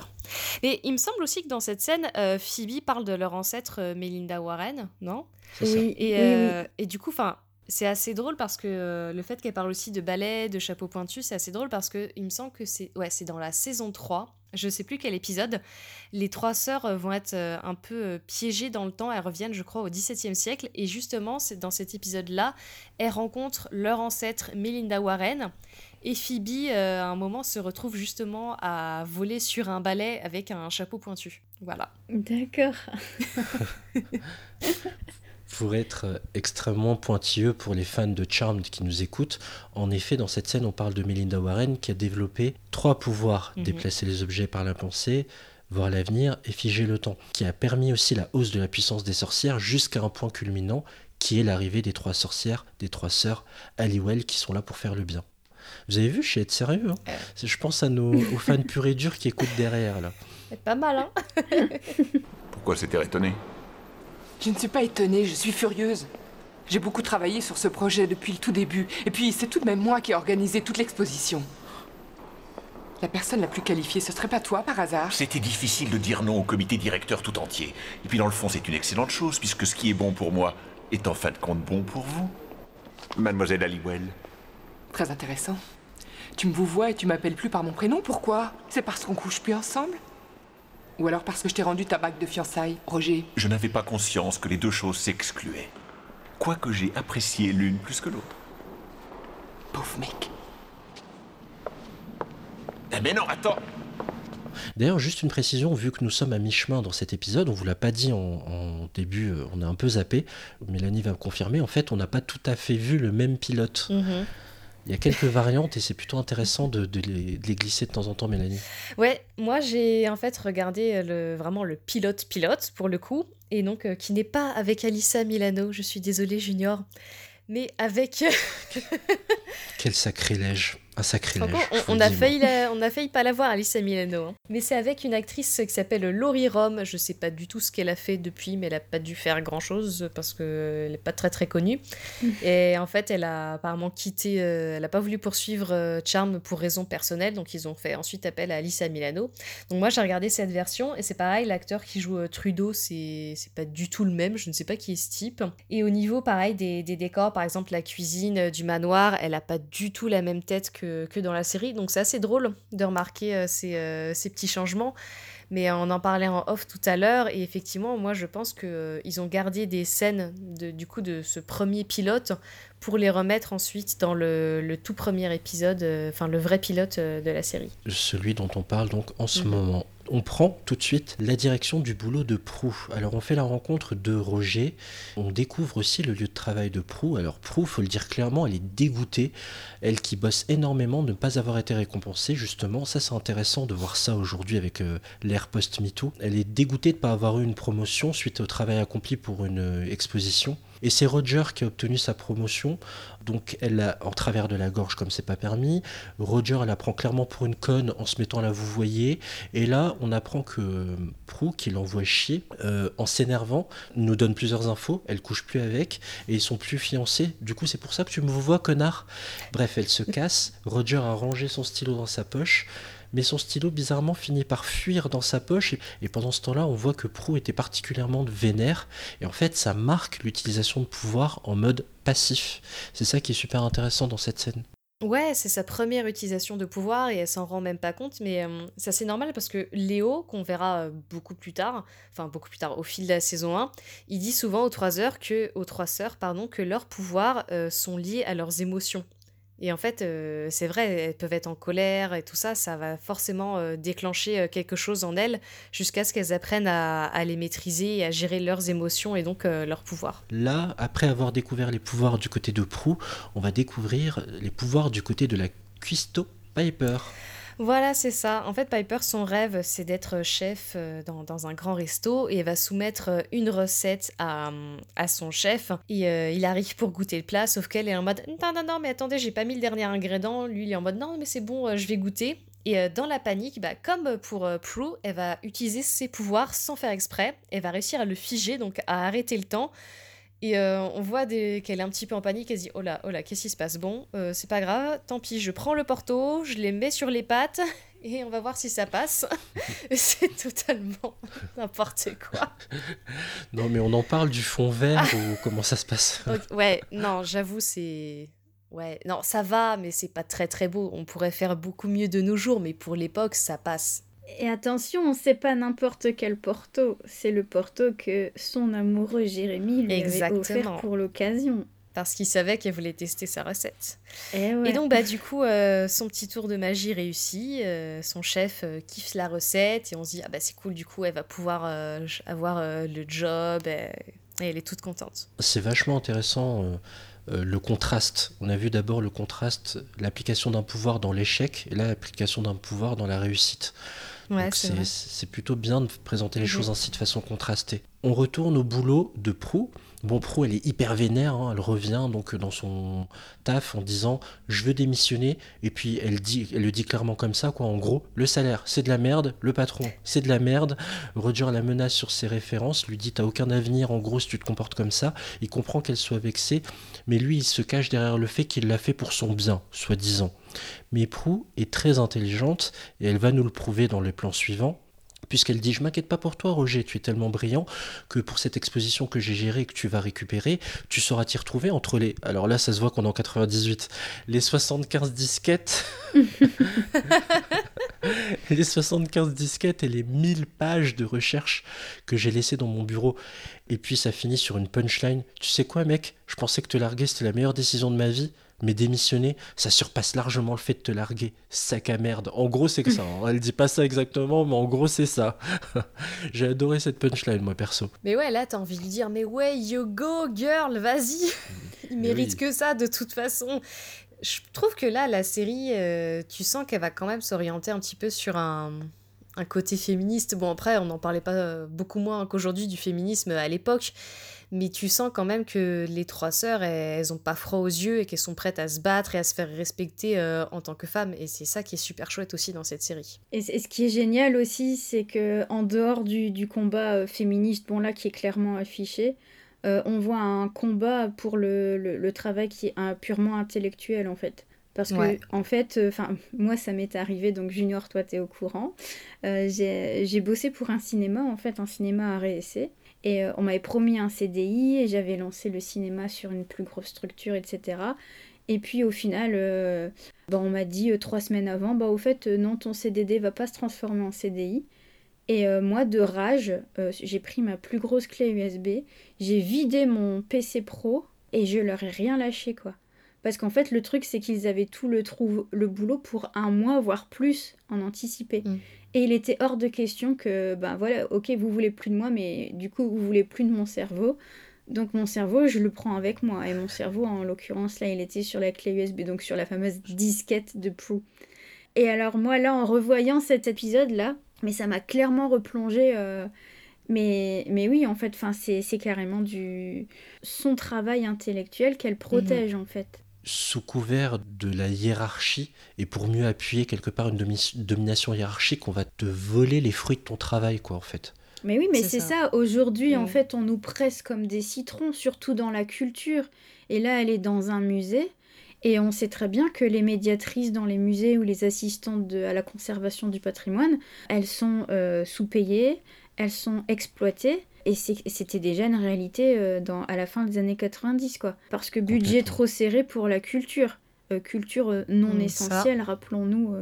Et il me semble aussi que dans cette scène, Phoebe parle de leur ancêtre Melinda Warren, non? Oui, et, oui, et du coup, enfin, c'est assez drôle parce que euh, le fait qu'elle parle aussi de ballet, de chapeau pointu, c'est assez drôle parce que il me semble que c'est ouais, c'est dans la saison 3, je sais plus quel épisode, les trois sœurs euh, vont être euh, un peu piégées dans le temps, elles reviennent je crois au XVIIe siècle et justement, c'est dans cet épisode-là, elles rencontrent leur ancêtre Melinda Warren et Phoebe à un moment se retrouve justement à voler sur un balai avec un chapeau pointu. Voilà. D'accord. pour être euh, extrêmement pointilleux pour les fans de Charmed qui nous écoutent, en effet, dans cette scène, on parle de Melinda Warren qui a développé trois pouvoirs Mhm. déplacer les objets par la pensée, voir l'avenir et figer le temps, qui a permis aussi la hausse de la puissance des sorcières jusqu'à un point culminant qui est l'arrivée des trois sorcières, des trois sœurs Halliwell qui sont là pour faire le bien. Vous avez vu, je suis être sérieux. hein. Euh. Je pense à nos aux fans purs et durs qui écoutent derrière là. C'est pas mal, hein Pourquoi s'était étonné? Je ne suis pas étonnée, je suis furieuse. J'ai beaucoup travaillé sur ce projet depuis le tout début. Et puis, c'est tout de même moi qui ai organisé toute l'exposition. La personne la plus qualifiée, ce serait pas toi par hasard? C'était difficile de dire non au comité directeur tout entier. Et puis dans le fond, c'est une excellente chose, puisque ce qui est bon pour moi est en fin de compte bon pour vous. Mademoiselle Halliwell. Très intéressant. Tu me vous vois et tu m'appelles plus par mon prénom, pourquoi? C'est parce qu'on couche plus ensemble? Ou alors parce que je t'ai rendu ta bague de fiançailles, Roger Je n'avais pas conscience que les deux choses s'excluaient. Quoique j'ai apprécié l'une plus que l'autre. Pauvre mec. Eh mais non, attends D'ailleurs, juste une précision, vu que nous sommes à mi-chemin dans cet épisode, on vous l'a pas dit en, en début, euh, on a un peu zappé, Mélanie va me confirmer, en fait, on n'a pas tout à fait vu le même pilote. Mhm. Il y a quelques variantes et c'est plutôt intéressant de, de les, de les glisser de temps en temps, Mélanie. Ouais, moi j'ai en fait regardé le, vraiment le pilote pilote pour le coup, et donc euh, qui n'est pas avec Alissa Milano, je suis désolée Junior, mais avec... Quel sacrilège, un sacrilège. On, a failli la- on a failli pas la voir, Alissa Milano. hein. Mais c'est avec une actrice qui s'appelle Laurie Rome. Je sais pas du tout ce qu'elle a fait depuis, mais elle a pas dû faire grand chose parce qu'elle est pas très très connue. Et en fait, elle a apparemment quitté. euh, elle a pas voulu poursuivre euh, Charm pour raisons personnelles, donc ils ont fait ensuite appel à Alissa Milano. Donc moi j'ai regardé cette version et c'est pareil, l'acteur qui joue euh, Trudeau, c'est c'est pas du tout le même. Je ne sais pas qui est ce type. Et au niveau pareil des, des décors, par exemple la cuisine euh, du manoir, elle a pas du tout la même tête que, que dans la série. Donc c'est assez drôle de remarquer euh, ces, euh, ces petits changements. Mais on en parlait en off tout à l'heure et effectivement, moi je pense que euh, ils ont gardé des scènes de, du coup de ce premier pilote pour les remettre ensuite dans le, le tout premier épisode, enfin le vrai pilote de la série. Celui dont on parle donc en ce Mhm. moment. On prend tout de suite la direction du boulot de Prou. Alors on fait la rencontre de Roger. On découvre aussi le lieu de travail de Prou. Alors Prou, faut le dire clairement, elle est dégoûtée. Elle qui bosse énormément de ne pas avoir été récompensée justement. Ça c'est intéressant de voir ça aujourd'hui avec euh, l'ère post-MeToo. Elle est dégoûtée de ne pas avoir eu une promotion suite au travail accompli pour une euh, exposition. Et c'est Roger qui a obtenu sa promotion, donc elle l'a en travers de la gorge comme c'est pas permis. Roger la prend clairement pour une conne en se mettant à la vous voyez. Et là, on apprend que euh, Prue, qui l'envoie chier, euh, en s'énervant, nous donne plusieurs infos. Elle couche plus avec et ils sont plus fiancés. Du coup, c'est pour ça que tu me vois, connard. Bref, elle se casse. Roger a rangé son stylo dans sa poche. Mais son stylo, bizarrement, finit par fuir dans sa poche. Et, pendant ce temps-là, on voit que Prue était particulièrement vénère. Et en fait, ça marque l'utilisation de pouvoir en mode passif. C'est ça qui est super intéressant dans cette scène. Ouais, c'est sa première utilisation de pouvoir et elle s'en rend même pas compte, mais euh, ça c'est normal parce que Léo, qu'on verra euh, beaucoup plus tard, enfin beaucoup plus tard au fil de la saison 1, il dit souvent aux trois heures que, aux trois sœurs, pardon, que leurs pouvoirs euh, sont liés à leurs émotions. Et en fait, euh, c'est vrai, elles peuvent être en colère et tout ça, ça va forcément euh, déclencher euh, quelque chose en elles jusqu'à ce qu'elles apprennent à, les maîtriser et à gérer leurs émotions et donc leurs pouvoirs. Là, après avoir découvert les pouvoirs du côté de Prue, on va découvrir les pouvoirs du côté de la Cuisto Piper. Voilà, c'est ça. En fait, Piper, son rêve, c'est d'être chef euh, dans, un grand resto et elle va soumettre euh, une recette à, à son chef. Et euh, il arrive pour goûter le plat, sauf qu'elle est en mode Non, non, non, mais attendez, j'ai pas mis le dernier ingrédient. Lui, il est en mode Non, mais c'est bon, je vais goûter. Et dans la panique, bah, comme pour euh, Prue, elle va utiliser ses pouvoirs sans faire exprès. Elle va réussir à le figer, donc à arrêter le temps. Et euh, on voit qu'elle est un petit peu en panique. Elle se dit Oh là, oh là, qu'est-ce qui se passe? Bon, euh, c'est pas grave, tant pis, je prends le porto, je les mets sur les pattes et on va voir si ça passe. c'est totalement n'importe quoi. Non, mais on en parle du fond vert ou comment ça se passe? Ouais, non, j'avoue, c'est. Ouais, non, ça va, mais c'est pas très très beau. On pourrait faire beaucoup mieux de nos jours, mais pour l'époque, ça passe. Et attention, c'est pas n'importe quel Porto, c'est le Porto que son amoureux Jérémy lui avait offert pour l'occasion. Parce qu'il savait qu'elle voulait tester sa recette. Eh Et, donc, bah, du coup, euh, son petit tour de magie réussit. Euh, son chef euh, kiffe la recette et on se dit, ah bah c'est cool, du coup, elle va pouvoir avoir le job. Et, elle est toute contente. C'est vachement intéressant le contraste. On a vu d'abord le contraste, l'application d'un pouvoir dans l'échec et là l'application d'un pouvoir dans la réussite c'est plutôt bien de présenter les mhm. choses ainsi de façon contrastée. On retourne au boulot de Prou. Bon, Prou, elle est hyper vénère, hein. elle revient donc dans son taf en disant je veux démissionner, et puis elle, dit, elle le dit clairement comme ça, quoi. En gros, le salaire, c'est de la merde, le patron, c'est de la merde. Redure la menace sur ses références, lui dit t'as aucun avenir, en gros, si tu te comportes comme ça. Il comprend qu'elle soit vexée, mais lui, il se cache derrière le fait qu'il l'a fait pour son bien, soi-disant. Mais Prou est très intelligente et elle va nous le prouver dans les plans suivants puisqu'elle dit Je m'inquiète pas pour toi, Roger, tu es tellement brillant que pour cette exposition que j'ai gérée et que tu vas récupérer, tu sauras t'y retrouver entre les. Alors là, ça se voit qu'on est en 98. Les 75 disquettes. les 75 disquettes et les 1000 pages de recherche que j'ai laissées dans mon bureau. Et puis ça finit sur une punchline. Tu sais quoi, mec? Je pensais que te larguer, c'était la meilleure décision de ma vie mais démissionner, ça surpasse largement le fait de te larguer. Sac à merde. En gros, c'est que ça. Hein. Elle dit pas ça exactement, mais en gros, c'est ça. J'ai adoré cette punchline, moi, perso. Mais ouais, là, t'as envie de lui dire, mais ouais, you go, girl, vas-y. Il mérite que ça, de toute façon. Je trouve que là, la série, euh, tu sens qu'elle va quand même s'orienter un petit peu sur un, un côté féministe. Bon, après, on n'en parlait pas euh, beaucoup moins qu'aujourd'hui du féminisme à l'époque mais tu sens quand même que les trois sœurs, elles, ont pas froid aux yeux et qu'elles sont prêtes à se battre et à se faire respecter euh, en tant que femmes. Et c'est ça qui est super chouette aussi dans cette série. Et, ce qui est génial aussi, c'est que en dehors du, combat euh, féministe, bon là qui est clairement affiché, euh, on voit un combat pour le, travail qui est purement intellectuel en fait. Parce que, en fait, enfin, moi, ça m'est arrivé, donc Junior, toi, tu es au courant. j'ai bossé pour un cinéma, en fait, un cinéma à réessayer. Et euh, on m'avait promis un CDI et j'avais lancé le cinéma sur une plus grosse structure, etc. Et puis au final, euh, bah, on m'a dit euh, trois semaines avant, bah au fait, non, ton CDD va pas se transformer en CDI. Et moi, de rage, j'ai pris ma plus grosse clé USB, j'ai vidé mon PC Pro et je leur ai rien lâché, quoi. Parce qu'en fait, le truc, c'est qu'ils avaient tout le, trou le boulot pour un mois, voire plus, en anticipé. Mm. Et il était hors de question que, ben voilà, ok, vous voulez plus de moi, mais du coup, vous voulez plus de mon cerveau. Donc mon cerveau, je le prends avec moi. Et mon cerveau, en l'occurrence, là, il était sur la clé USB, donc sur la fameuse disquette de Prue. Et alors moi, là, en revoyant cet épisode-là, mais ça m'a clairement replongé... Euh, mais, mais oui, en fait, c'est carrément du son travail intellectuel qu'elle protège, en fait sous couvert de la hiérarchie et pour mieux appuyer quelque part une domination hiérarchique, on va te voler les fruits de ton travail, quoi, en fait. Mais oui, mais c'est ça. Aujourd'hui, en fait, on nous presse comme des citrons, surtout dans la culture. Et là, elle est dans un musée. Et on sait très bien que les médiatrices dans les musées ou les assistantes à la conservation du patrimoine, elles sont euh, sous-payées, elles sont exploitées. Et c'était déjà une réalité euh, dans, à la fin des années 90, quoi. Parce que budget trop serré pour la culture. Euh, culture euh, non mm, essentielle, rappelons-nous,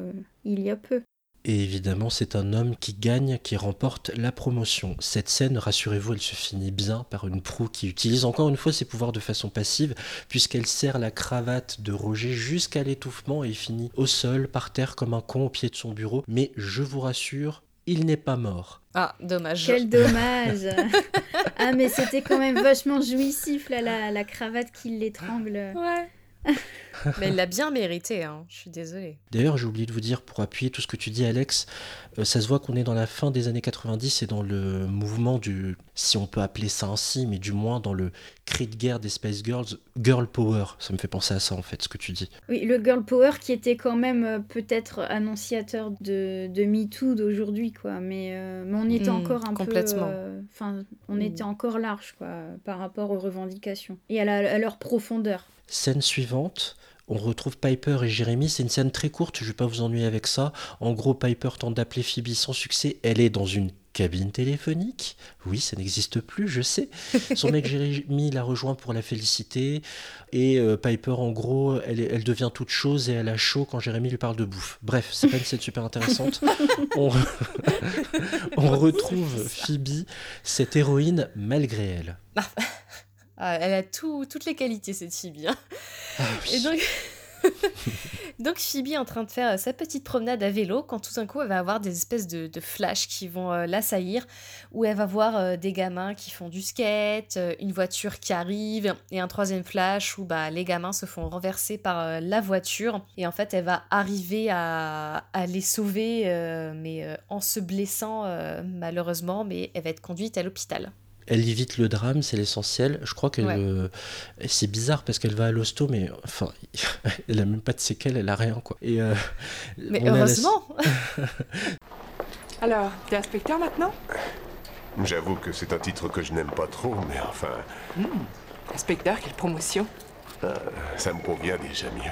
il y a peu. Et évidemment, c'est un homme qui gagne, qui remporte la promotion. Cette scène, rassurez-vous, elle se finit bien par une proue qui utilise encore une fois ses pouvoirs de façon passive, puisqu'elle serre la cravate de Roger jusqu'à l'étouffement et finit au sol, par terre, comme un con au pied de son bureau. Mais je vous rassure, il n'est pas mort. Ah, dommage. Quel dommage. ah, mais c'était quand même vachement jouissif, là, la, la cravate qui l'étrangle. Ouais. Mais elle l'a bien mérité, hein. je suis désolée. D'ailleurs, j'ai oublié de vous dire, pour appuyer tout ce que tu dis, Alex, euh, ça se voit qu'on est dans la fin des années 90 et dans le mouvement du, si on peut appeler ça ainsi, mais du moins dans le cri de guerre des Space Girls, Girl Power. Ça me fait penser à ça, en fait, ce que tu dis. Oui, le Girl Power qui était quand même euh, peut-être annonciateur de, de MeToo d'aujourd'hui, quoi. Mais, euh, mais on était Mm, encore un complètement. peu... Enfin, on Mm. était encore large, quoi, par rapport aux revendications. Et à, la- à leur profondeur. Scène suivante, on retrouve Piper et Jérémy. C'est une scène très courte, je vais pas vous ennuyer avec ça. En gros, Piper tente d'appeler Phoebe sans succès. Elle est dans une cabine téléphonique. Oui, ça n'existe plus, je sais. Son mec Jérémy la rejoint pour la féliciter. Et euh, Piper, en gros, elle, devient toute chose et elle a chaud quand Jérémy lui parle de bouffe. Bref, c'est pas une scène super intéressante. On, on retrouve Phoebe, cette héroïne, malgré elle. Ah, elle a tout, toutes les qualités, cette Phoebe. hein. Ah oui. Et donc... donc Phoebe est en train de faire euh, sa petite promenade à vélo quand tout d'un coup elle va avoir des espèces de, de flashs qui vont euh, l'assaillir où elle va voir euh, des gamins qui font du skate, euh, une voiture qui arrive et un troisième flash où bah, les gamins se font renverser par la voiture et en fait elle va arriver à, à les sauver mais en se blessant malheureusement mais elle va être conduite à l'hôpital. Elle évite le drame, c'est l'essentiel. Je crois que Ouais. c'est bizarre parce qu'elle va à l'hosto, mais enfin, elle a même pas de séquelles, elle a rien quoi. Et euh, Mais la- heureusement Alors, t'es inspecteur maintenant? J'avoue que c'est un titre que je n'aime pas trop, mais enfin, Inspecteur, quelle promotion ça me convient déjà mieux.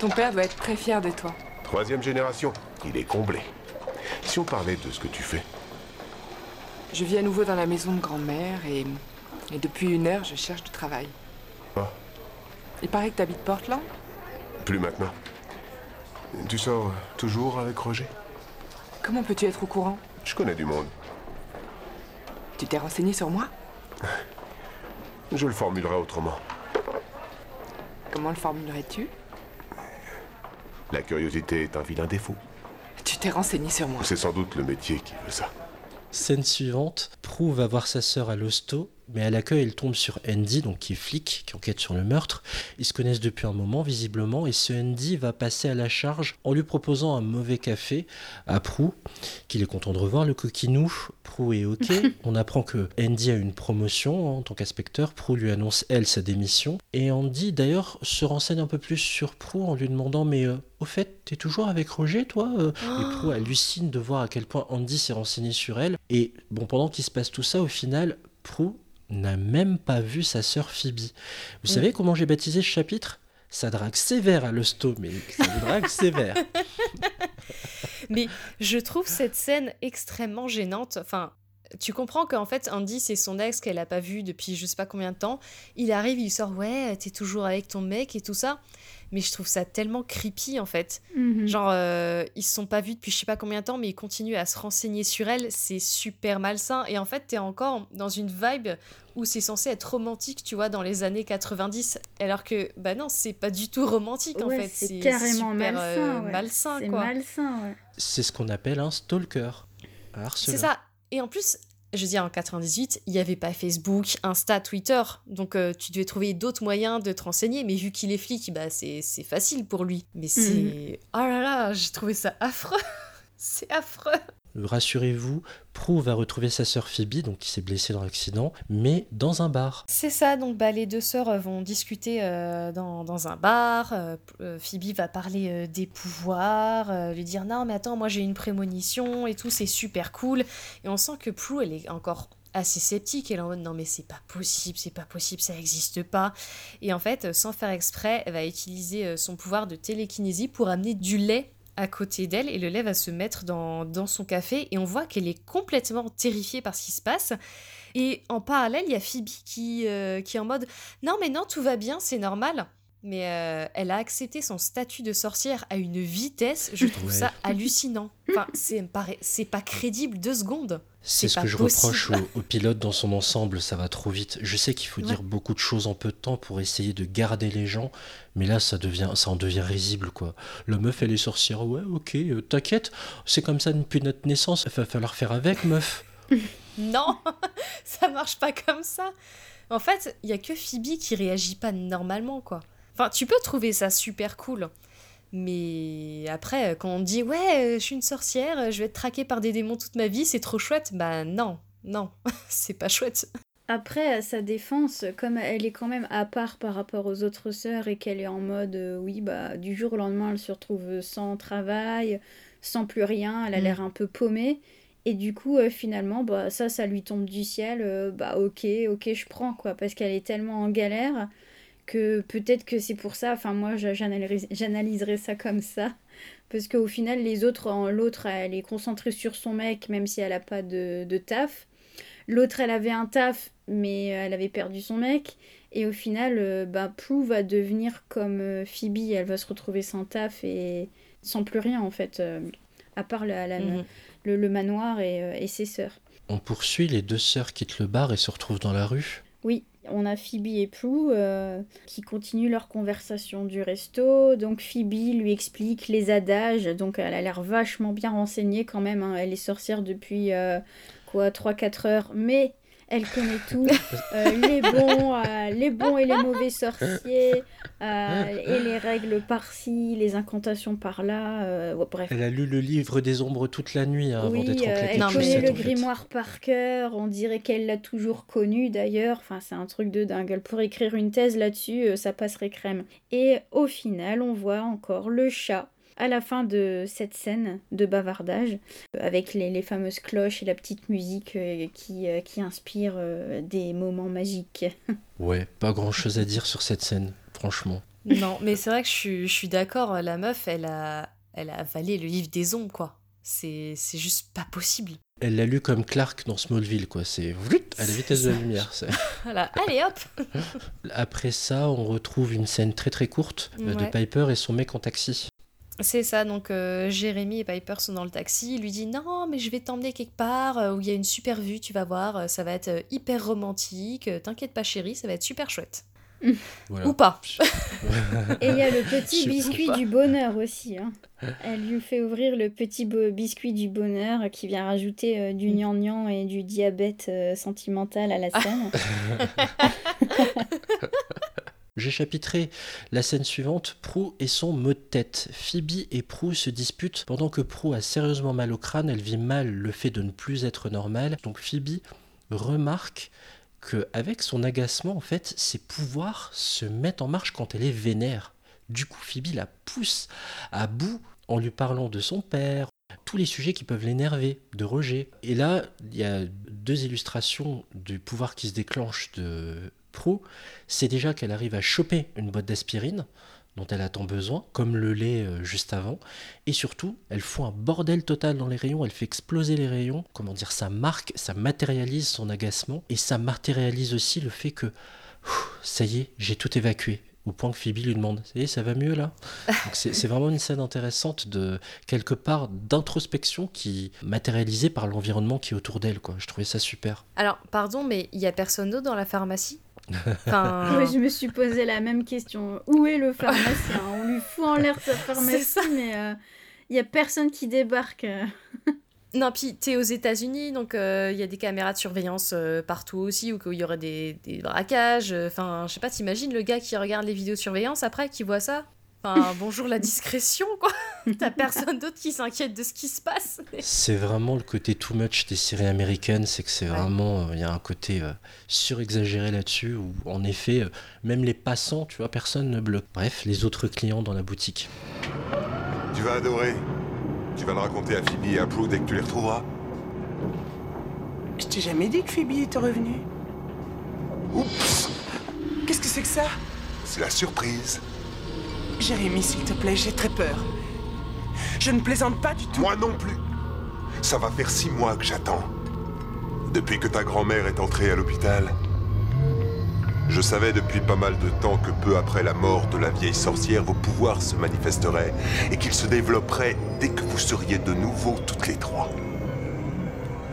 Ton père doit être très fier de toi. Troisième génération, il est comblé. Si on parlait de ce que tu fais, Je vis à nouveau dans la maison de grand-mère et, et depuis une heure, je cherche du travail. Ah. Il paraît que t'habites Portland? Plus maintenant. Tu sors toujours avec Roger? Comment peux-tu être au courant? Je connais du monde. Tu t'es renseigné sur moi? Je le formulerai autrement. Comment le formulerais-tu? La curiosité est un vilain défaut. Tu t'es renseigné sur moi? C'est sans doute le métier qui veut ça. Scène suivante, Prue va voir sa sœur à l'hosto, mais à l'accueil, elle tombe sur Andy, donc qui est flic, qui enquête sur le meurtre. Ils se connaissent depuis un moment, visiblement, et ce Andy va passer à la charge en lui proposant un mauvais café à Prue, qu'il est content de revoir, le coquinou. Prue est OK. On apprend que Andy a une promotion en tant qu'inspecteur. Prue lui annonce, elle, sa démission. Et Andy, d'ailleurs, se renseigne un peu plus sur Prue en lui demandant Mais euh, au fait, t'es toujours avec Roger, toi euh? Et Prue hallucine de voir à quel point Andy s'est renseigné sur elle. Et bon, pendant qu'il se passe tout ça, au final, Prue n'a même pas vu sa sœur Phoebe. Vous savez comment j'ai baptisé ce chapitre? Ça drague sévère à l'hosto, mais ça drague sévère. Mais je trouve cette scène extrêmement gênante. Enfin, tu comprends qu'en fait, Andy, c'est son ex qu'elle a pas vu depuis je sais pas combien de temps. Il arrive, il sort, ouais, t'es toujours avec ton mec et tout ça. Mais je trouve ça tellement creepy en fait. Mhm. Genre, euh, ils se sont pas vus depuis je sais pas combien de temps, mais ils continuent à se renseigner sur elle. C'est super malsain. Et en fait, t'es encore dans une vibe où c'est censé être romantique, tu vois, dans les années 90. Alors que, bah non, c'est pas du tout romantique en fait. c'est carrément super, malsain. euh, ouais. malsain, C'est quoi. malsain, ouais. C'est ce qu'on appelle un stalker. Un harceleur. C'est ça. Et en plus, je veux dire, en 98, il n'y avait pas Facebook, Insta, Twitter. Donc, euh, tu devais trouver d'autres moyens de te renseigner. Mais vu qu'il est flic, bah, c'est c'est facile pour lui. Mais c'est. Oh là là, j'ai trouvé ça affreux. c'est affreux. Rassurez-vous, Prue va retrouver sa sœur Phoebe, donc qui s'est blessée dans l'accident, mais dans un bar. C'est ça, donc bah, les deux sœurs euh, vont discuter euh, dans, dans un bar. euh, Phoebe va parler des pouvoirs, lui dire non, mais attends, moi j'ai une prémonition et tout, c'est super cool. Et on sent que Prue, elle est encore assez sceptique. Elle est en mode non, mais c'est pas possible, c'est pas possible, ça n'existe pas. Et en fait, sans faire exprès, elle va utiliser son pouvoir de télékinésie pour amener du lait à côté d'elle et le lait va se mettre dans, dans son café et on voit qu'elle est complètement terrifiée par ce qui se passe. Et en parallèle, il y a Phoebe qui, euh, qui est en mode non mais non, tout va bien, c'est normal. Mais euh, elle a accepté son statut de sorcière à une vitesse, je trouve Ouais. ça hallucinant. Enfin, c'est pas crédible deux secondes. C'est ce que je possible. reproche au, au pilote dans son ensemble, ça va trop vite. Je sais qu'il faut dire beaucoup de choses en peu de temps pour essayer de garder les gens, mais là ça devient, ça en devient risible quoi. La meuf elle est sorcière, ouais ok, euh, t'inquiète, c'est comme ça depuis notre naissance, il va falloir faire avec meuf. Non, ça marche pas comme ça. En fait, il y a que Phoebe qui réagit pas normalement, quoi. Enfin, tu peux trouver ça super cool. Mais après, quand on dit ouais, je suis une sorcière, je vais être traquée par des démons toute ma vie, c'est trop chouette. Bah non, non, c'est pas chouette. Après, à sa défense, comme elle est quand même à part par rapport aux autres sœurs et qu'elle est en mode, euh, oui, bah, du jour au lendemain, elle se retrouve sans travail, sans plus rien, elle a Mm. l'air un peu paumée. Et du coup, euh, finalement, bah, ça, ça lui tombe du ciel, euh, bah, ok, ok, je prends, quoi, parce qu'elle est tellement en galère que peut-être que c'est pour ça, enfin, moi, j'analyserais ça comme ça. Parce qu'au final, les autres, l'autre, elle est concentrée sur son mec, même si elle a pas de, de taf. L'autre, elle avait un taf, mais elle avait perdu son mec. Et au final, euh, bah, Prue va devenir comme euh, Phoebe. Elle va se retrouver sans taf et sans plus rien, en fait. euh, à part la- la- Mhm. le, le manoir et, euh, et ses sœurs. On poursuit, les deux sœurs quittent le bar et se retrouvent dans la rue. Oui, on a Phoebe et Prue euh, qui continuent leur conversation du resto. Donc Phoebe lui explique les adages. Donc elle a l'air vachement bien renseignée quand même. hein. Elle est sorcière depuis euh, quoi 3-4 heures. Mais elle connaît tout. Euh, les, bons, euh, les bons et les mauvais sorciers. euh, et les règles par-ci, les incantations par-là. ouais, bref. Elle a lu le livre des ombres toute la nuit hein, avant Oui, d'être elle Non, connaît le grimoire par cœur, on dirait qu'elle l'a toujours connu d'ailleurs, enfin c'est un truc de dingue, pourrait écrire une thèse là-dessus, ça passerait crème. Et au final, on voit encore le chat à la fin de cette scène de bavardage, euh, avec les, les fameuses cloches et la petite musique euh, qui, euh, qui inspire des moments magiques. Ouais, pas grand chose à dire sur cette scène, franchement. Non, mais c'est vrai que je suis, je suis d'accord, la meuf, elle a, elle a avalé le livre des ombres, quoi. C'est c'est juste pas possible. Elle l'a lu comme Clark dans Smallville, quoi. C'est vlut, à la vitesse de la lumière. c'est- Voilà, allez hop Après ça, on retrouve une scène très très courte de. Piper et son mec en taxi. C'est ça, donc euh, Jérémy et Piper sont dans le taxi, il lui dit non mais je vais t'emmener quelque part euh, où il y a une super vue, tu vas voir, euh, ça va être hyper romantique, t'inquiète pas chérie, ça va être super chouette. Voilà. Ou pas. Et il y a le petit biscuit du bonheur aussi. hein. Elle lui fait ouvrir le petit biscuit du bonheur qui vient rajouter euh, du gnangnan et du diabète euh, sentimental à la scène. J'ai chapitré la scène suivante, Prue et son mot de tête. Phoebe et Prue se disputent pendant que Prue a sérieusement mal au crâne, elle vit mal le fait de ne plus être normale. Donc Phoebe remarque que avec son agacement, en fait, ses pouvoirs se mettent en marche quand elle est vénère. Du coup, Phoebe la pousse à bout en lui parlant de son père, tous les sujets qui peuvent l'énerver, de rejet. Et là, il y a deux illustrations du pouvoir qui se déclenche de Prue. C'est déjà qu'elle arrive à choper une boîte d'aspirine dont elle a tant besoin, comme le lait euh, juste avant. Et surtout, elle fout un bordel total dans les rayons, elle fait exploser les rayons. Comment dire, ça marque, ça matérialise son agacement, et ça matérialise aussi le fait que, ça y est, j'ai tout évacué. Au point que Phoebe lui demande, est, ça va mieux là? C'est vraiment une scène intéressante de quelque part d'introspection qui matérialisée par l'environnement qui est autour d'elle. Je trouvais ça super. Alors, pardon, mais il y a personne d'autre dans la pharmacie? Enfin... Ouais, je me suis posé la même question. Où est le pharmacien? On lui fout en l'air sa pharmacie, ça. mais euh, il y a personne qui débarque. euh. Non, puis t'es aux États-Unis, donc euh, il y a des caméras de surveillance euh, partout aussi, ou qu'il y aurait des, des braquages. euh, Enfin, je sais pas, t'imagines le gars qui regarde les vidéos de surveillance après, qui voit ça? Enfin, bonjour la discrétion, quoi T'as personne d'autre qui s'inquiète de ce qui se passe C'est vraiment le côté too much des séries américaines, c'est que c'est Ouais. vraiment, il y a un côté euh, surexagéré là-dessus, où en effet, euh, même les passants, tu vois, personne ne bloque. Bref, les autres clients dans la boutique. Tu vas adorer. Tu vas le raconter à Phoebe et à Prue dès que tu les retrouveras. Je t'ai jamais dit que Phoebe était revenue. Oups Qu'est-ce que c'est que ça? C'est la surprise. Jérémy, s'il te plaît, j'ai très peur. Je ne plaisante pas du tout. Moi non plus. Ça va faire six mois que j'attends. Depuis que ta grand-mère est entrée à l'hôpital. Je savais depuis pas mal de temps que peu après la mort de la vieille sorcière, vos pouvoirs se manifesteraient et qu'ils se développeraient dès que vous seriez de nouveau toutes les trois.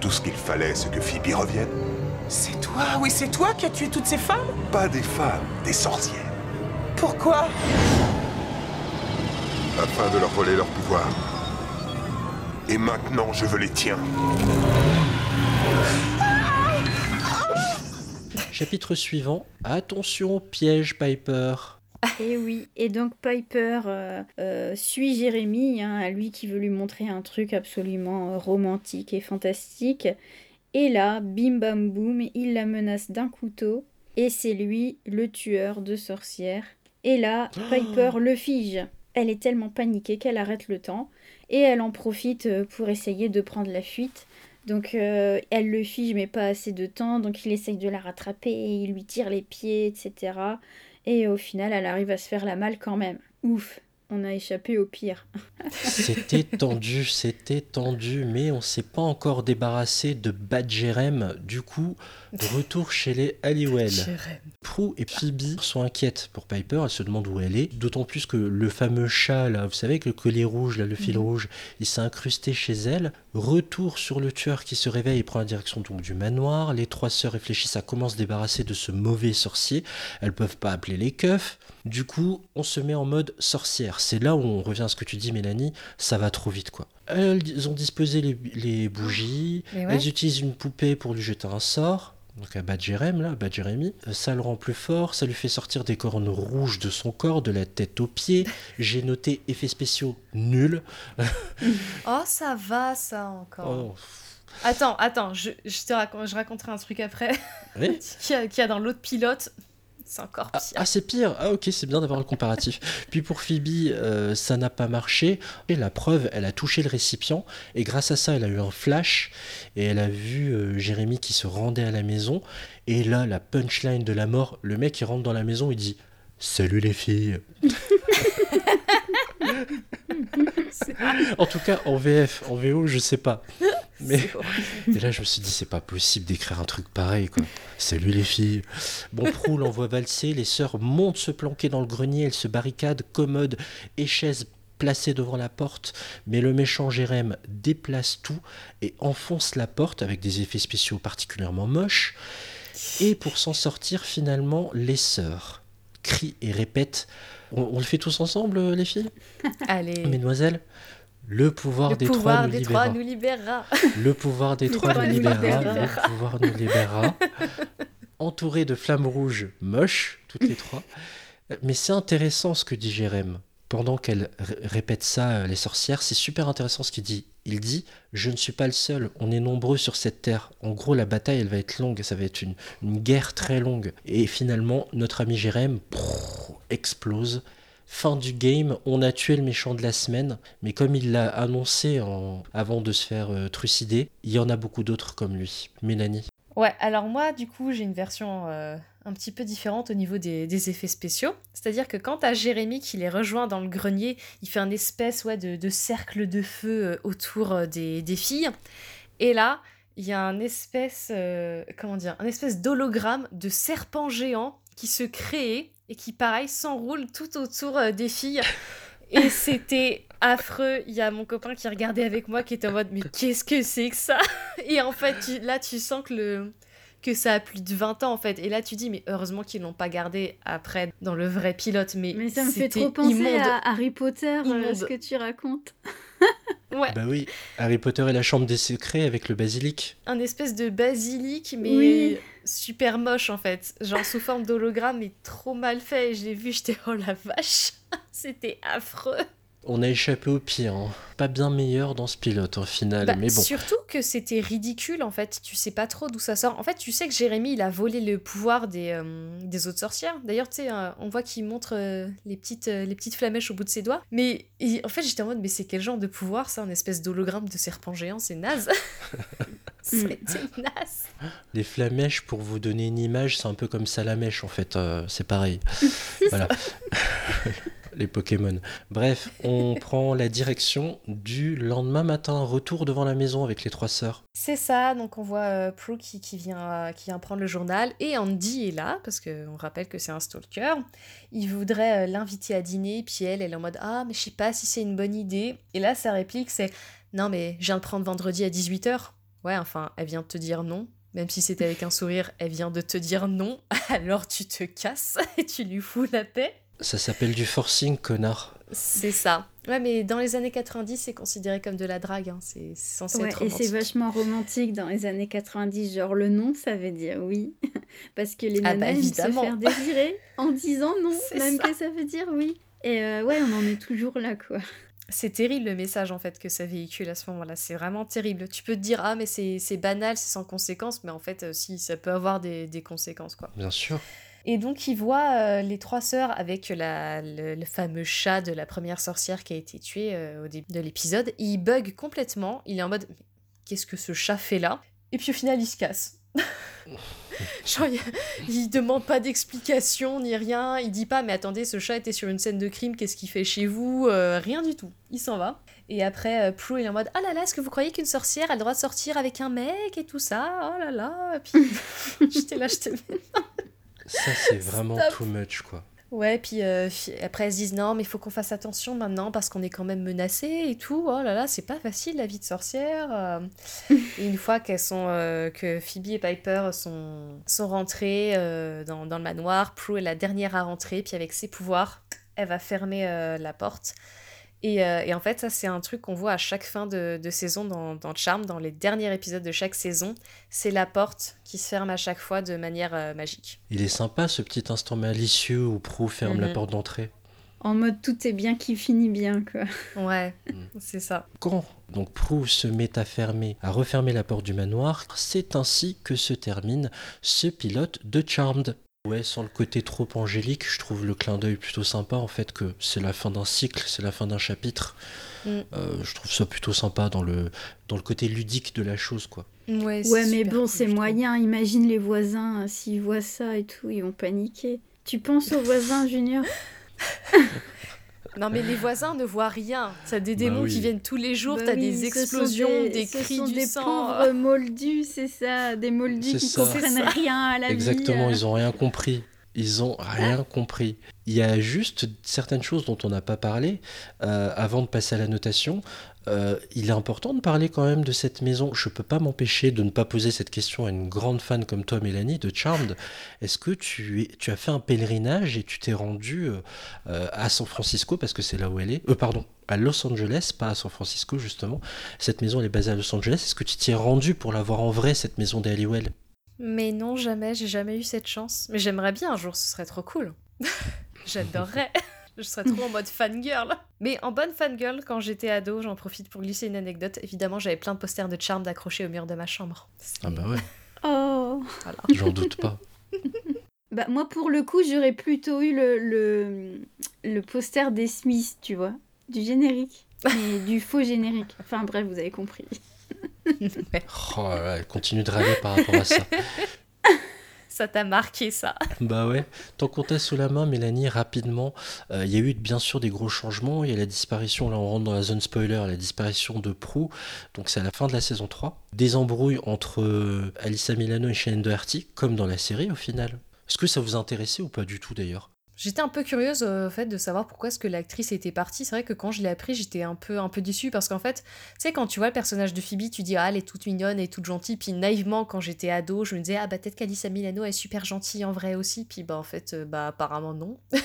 Tout ce qu'il fallait, c'est que Phoebe revienne. C'est toi, oui, c'est toi qui as tué toutes ces femmes Pas des femmes, des sorcières. Pourquoi? Afin de leur voler leur pouvoir. Et maintenant, je veux les tiens. Chapitre suivant. Attention, piège Piper. Et oui, et donc Piper euh, euh, suit Jérémy, hein, à lui qui veut lui montrer un truc absolument euh, romantique et fantastique. Et là, bim bam boum, il la menace d'un couteau, et c'est lui le tueur de sorcières. Et là, Piper le fige. Elle est tellement paniquée qu'elle arrête le temps, et elle en profite pour essayer de prendre la fuite. Donc elle le fige mais pas assez de temps, donc il essaye de la rattraper, il lui tire les pieds, etc. Et au final, elle arrive à se faire la malle quand même. Ouf, on a échappé au pire. c'était tendu, c'était tendu, mais on s'est pas encore débarrassé de Badgerem. Du coup, retour chez les Halliwell. Prue et Phoebe sont inquiètes pour Piper, elles se demandent où elle est. D'autant plus que le fameux chat, là, vous savez, avec le collier rouge, là, le fil mhm. rouge, il s'est incrusté chez elle. Retour sur le tueur qui se réveille et prend la direction donc du manoir. Les trois sœurs réfléchissent à comment se débarrasser de ce mauvais sorcier. Elles peuvent pas appeler les keufs. Du coup, on se met en mode sorcière. C'est là où on revient à ce que tu dis, Mélanie. Ça va trop vite, quoi. Elles ont disposé les, bougies. Elles utilisent une poupée pour lui jeter un sort. Donc à Badgerem, là, Badjeremi, euh, ça le rend plus fort, ça lui fait sortir des cornes rouges de son corps, de la tête aux pieds. J'ai noté effets spéciaux nuls. oh, ça va, ça encore. Oh. Attends, attends, je, te raconte, je raconterai un truc après. Oui Qu'il y, a dans l'autre pilote. C'est encore ah, pire. Ah, c'est pire. Ah, ok, c'est bien d'avoir le comparatif. Puis pour Phoebe, euh, ça n'a pas marché. Et la preuve, elle a touché le récipient. Et grâce à ça, elle a eu un flash. Et elle a vu euh, Jérémy qui se rendait à la maison. Et là, la punchline de la mort, le mec, il rentre dans la maison, il dit Salut les filles. en tout cas, en VF, en VO, je sais pas. Mais et là, je me suis dit, c'est pas possible d'écrire un truc pareil, quoi. Salut les filles. Bon, Prou l'envoie valser, les sœurs montent se planquer dans le grenier, elles se barricadent, commode et chaises placées devant la porte, mais le méchant Jérém déplace tout et enfonce la porte avec des effets spéciaux particulièrement moches. Et pour s'en sortir, finalement, les sœurs crient et répètent. On, le fait tous ensemble, les filles? Allez. Mesdemoiselles? Le pouvoir, des, trois, nous libérera. Le pouvoir des trois nous libérera. Le pouvoir nous libérera. Entouré de flammes rouges moches, toutes les trois. Mais c'est intéressant ce que dit Jérém. Pendant qu'elle répète ça, euh, les sorcières, c'est super intéressant ce qu'il dit. Il dit Je ne suis pas le seul, on est nombreux sur cette terre. En gros, la bataille, elle va être longue, ça va être une, guerre très longue. Et finalement, notre ami Jérém explose fin du game, on a tué le méchant de la semaine, mais comme il l'a annoncé avant de se faire euh, trucider, il y en a beaucoup d'autres comme lui. Mélanie. Ouais, alors moi, du coup, j'ai une version euh, un petit peu différente au niveau des, effets spéciaux. C'est-à-dire que quand à Jérémy qui les rejoint dans le grenier, il fait un espèce ouais, de, cercle de feu euh, autour des, filles. Et là, il y a un espèce, comment dire, un espèce d'hologramme de serpent géant qui se crée et qui, pareil, s'enroule tout autour euh, des filles. Et c'était affreux. Il y a mon copain qui regardait avec moi qui était en mode Mais qu'est-ce que c'est que ça? Et en fait, là, tu sens que, le... que ça a plus de 20 ans en fait. Et là, tu dis Mais heureusement qu'ils l'ont pas gardé après dans le vrai pilote. Mais, mais ça me fait trop penser à Harry Potter, euh, ce que tu racontes. ouais. Bah oui, Harry Potter et la chambre des secrets avec le basilic. Un espèce de basilic, mais super moche en fait. Genre sous forme d'hologramme, mais trop mal fait. Et je l'ai vu, j'étais oh la vache, c'était affreux. On a échappé au pire, hein. pas bien meilleur dans ce pilote au final, bah, mais bon. Surtout que c'était ridicule en fait, tu sais pas trop d'où ça sort. En fait, tu sais que Jérémy il a volé le pouvoir des, euh, des autres sorcières. D'ailleurs, tu sais, euh, on voit qu'il montre euh, les, petites, les petites flamèches au bout de ses doigts. Mais en fait, j'étais en mode, mais c'est quel genre de pouvoir ça, un espèce d'hologramme de serpent géant, c'est naze. C'était naze. Les flamèches, pour vous donner une image, c'est un peu comme Salamèche en fait, c'est pareil. voilà. les Pokémon. Bref, on prend la direction du lendemain matin, retour devant la maison avec les trois sœurs. C'est ça, donc on voit euh, Prue qui, vient, qui vient prendre le journal et Andy est là, parce qu'on rappelle que c'est un stalker. Il voudrait euh, l'inviter à dîner, puis elle, elle est en mode Ah, mais je sais pas si c'est une bonne idée. Et là, sa réplique, c'est Non, mais je viens de prendre vendredi à 18h. Ouais, enfin, elle vient de te dire non. Même si c'était avec un sourire, elle vient de te dire non, alors tu te casses et tu lui fous la paix. Ça s'appelle du forcing, connard. C'est ça. Ouais, mais dans les années 90, c'est considéré comme de la drague. Hein. C'est censé ouais, être Et romantique. c'est vachement romantique dans les années 90. Genre, le nom, ça veut dire oui. Parce que les Ah bah, nanas aiment se faire désirer en disant non, C'est même ça. que ça veut dire oui. Et euh, ouais, on en est toujours là, quoi. C'est terrible le message en fait que ça véhicule à ce moment-là. C'est vraiment terrible. Tu peux te dire ah mais c'est c'est banal, c'est sans conséquence, mais en fait euh, si ça peut avoir des, des conséquences quoi. Bien sûr. Et donc il voit euh, les trois sœurs avec la, le, le fameux chat de la première sorcière qui a été tuée euh, au début de l'épisode. Il bug complètement. Il est en mode Mais qu'est-ce que ce chat fait là? Et puis au final il se casse. Genre, il, il demande pas d'explication ni rien. Il dit pas, mais attendez, ce chat était sur une scène de crime, qu'est-ce qu'il fait chez vous? Euh, Rien du tout. Il s'en va. Et après, Prue, il est en mode Ah là là, est-ce que vous croyez qu'une sorcière a le droit de sortir avec un mec et tout ça? Oh là là. Et puis, j'étais là, j'étais. Ça, c'est vraiment Stop. too much, quoi. Ouais, puis euh, après, elles se disent Non, mais il faut qu'on fasse attention maintenant parce qu'on est quand même menacé et tout. Oh là là, c'est pas facile la vie de sorcière. euh. et une fois qu'elles sont, euh, que Phoebe et Piper sont, sont rentrées euh, dans, dans le manoir, Prue est la dernière à rentrer, puis avec ses pouvoirs, elle va fermer euh, la porte. Et, euh, et en fait, ça, c'est un truc qu'on voit à chaque fin de, de saison dans, dans Charm, dans les derniers épisodes de chaque saison. C'est la porte qui se ferme à chaque fois de manière euh, magique. Il est sympa ce petit instant malicieux où Prue ferme la Mhm. porte d'entrée. En mode tout est bien qui finit bien, quoi. Ouais, Mm. c'est ça. Quand donc Prue se met à fermer, à refermer la porte du manoir, c'est ainsi que se termine ce pilote de Charmed. Ouais, sans le côté trop angélique, je trouve le clin d'œil plutôt sympa en fait que c'est la fin d'un cycle, c'est la fin d'un chapitre. Mm. Euh, je trouve ça plutôt sympa dans le, dans le côté ludique de la chose quoi. Ouais, mais bon, cool, c'est trouve. moyen. Imagine les voisins, euh, s'ils voient ça et tout, ils vont paniquer. Tu penses aux voisins, Junior? Non, mais les voisins ne voient rien. T'as des Bah démons oui. qui viennent tous les jours, Bah t'as oui, des explosions, des, ce cris sont du des sang. pauvres moldus, c'est ça, des moldus qui ça. Comprennent rien à la Exactement, vie. ils ont rien compris. Ils ont rien compris. Il y a juste certaines choses dont on n'a pas parlé euh, avant de passer à la notation. Euh, il est important de parler quand même de cette maison. Je peux pas m'empêcher de ne pas poser cette question à une grande fan comme toi, Mélanie, de Charmed. Est-ce que tu, as fait un pèlerinage et tu t'es rendu euh, euh, à San Francisco parce que c'est là où elle est Pardon, à Los Angeles, pas à San Francisco justement. Cette maison elle est basée à Los Angeles. Est-ce que tu t'y es rendu pour la voir en vrai cette maison des Mais non, jamais, j'ai jamais eu cette chance. Mais j'aimerais bien un jour, ce serait trop cool. J'adorerais. Je serais trop en mode fangirl. Mais en bonne fangirl, quand j'étais ado, j'en profite pour glisser une anecdote. Évidemment, j'avais plein de posters de Charmed accrochés au mur de ma chambre. Ah bah ouais, Oh Voilà. j'en doute pas. Bah moi pour le coup j'aurais plutôt eu le, le, le poster des Smiths, tu vois, du générique, mais du faux générique. Enfin bref, vous avez compris. Oh là là, elle continue de râler par rapport à ça. Ça t'a marqué, ça. Bah ouais, tant qu'on t'a sous la main, Mélanie, rapidement, euh, il y a eu bien sûr des gros changements. Il y a la disparition, là on rentre dans la zone spoiler, la disparition de Prue, donc c'est à la fin de la saison 3. Des embrouilles entre euh, Alyssa Milano et Shannon Doherty, comme dans la série au final. Est-ce que ça vous intéressait ou pas du tout d'ailleurs? J'étais un peu curieuse euh, au fait de savoir pourquoi est-ce que l'actrice était partie. C'est vrai que quand je l'ai appris, j'étais un peu un peu déçue parce qu'en fait, tu sais quand tu vois le personnage de Phoebe, tu dis ah elle est toute mignonne et toute gentille. Puis naïvement quand j'étais ado, je me disais ah bah peut-être qu'Alissa Milano est super gentille en vrai aussi. Puis bah en fait euh, bah apparemment non.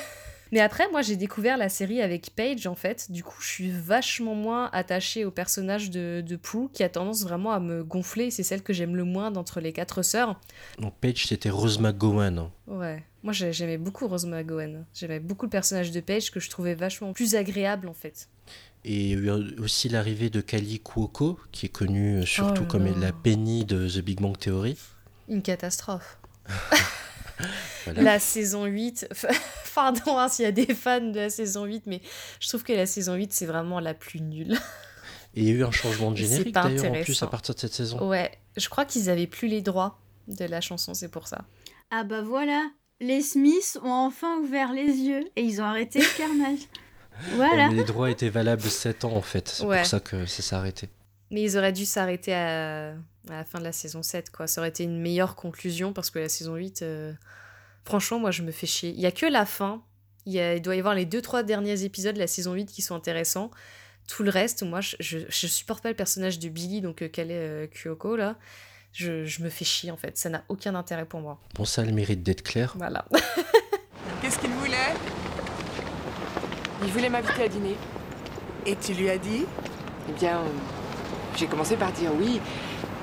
Mais après, moi, j'ai découvert la série avec Paige, en fait. Du coup, je suis vachement moins attachée au personnage de, de Prue, qui a tendance vraiment à me gonfler. C'est celle que j'aime le moins d'entre les quatre sœurs. Donc Paige, c'était Rose McGowan. hein. Ouais, moi j'ai- j'aimais beaucoup Rose McGowan. J'aimais beaucoup le personnage de Paige que je trouvais vachement plus agréable en fait. Et il y a eu aussi l'arrivée de Kali Kuoko, qui est connue surtout Oh là comme la Penny de The Big Bang Theory. Une catastrophe. Voilà. La saison 8, pardon hein, s'il y a des fans de la saison 8, mais je trouve que la saison 8 c'est vraiment la plus nulle. Et il y a eu un changement de générique d'ailleurs en plus à partir de cette saison. Ouais, je crois qu'ils avaient plus les droits de la chanson, c'est pour ça. Ah bah voilà, les Smiths ont enfin ouvert les yeux et ils ont arrêté le carnage. Voilà. Mais les droits étaient valables 7 ans en fait, c'est Ouais. pour ça que ça s'est arrêté. Mais ils auraient dû s'arrêter à... à la fin de la saison 7, quoi. Ça aurait été une meilleure conclusion parce que la saison 8, euh, franchement, moi je me fais chier. Il y a que la fin. Il, y a- il doit y avoir les deux, trois derniers épisodes de la saison 8 qui sont intéressants. Tout le reste, moi je, je, je supporte pas le personnage de Billy, donc euh, Kale euh, Kyoko, là. Je, je me fais chier en fait. Ça n'a aucun intérêt pour moi. Bon, ça a le mérite d'être clair. Voilà. Qu'est-ce qu'il voulait? Il voulait m'inviter à dîner. Et tu lui as dit? Eh bien, euh, j'ai commencé par dire oui.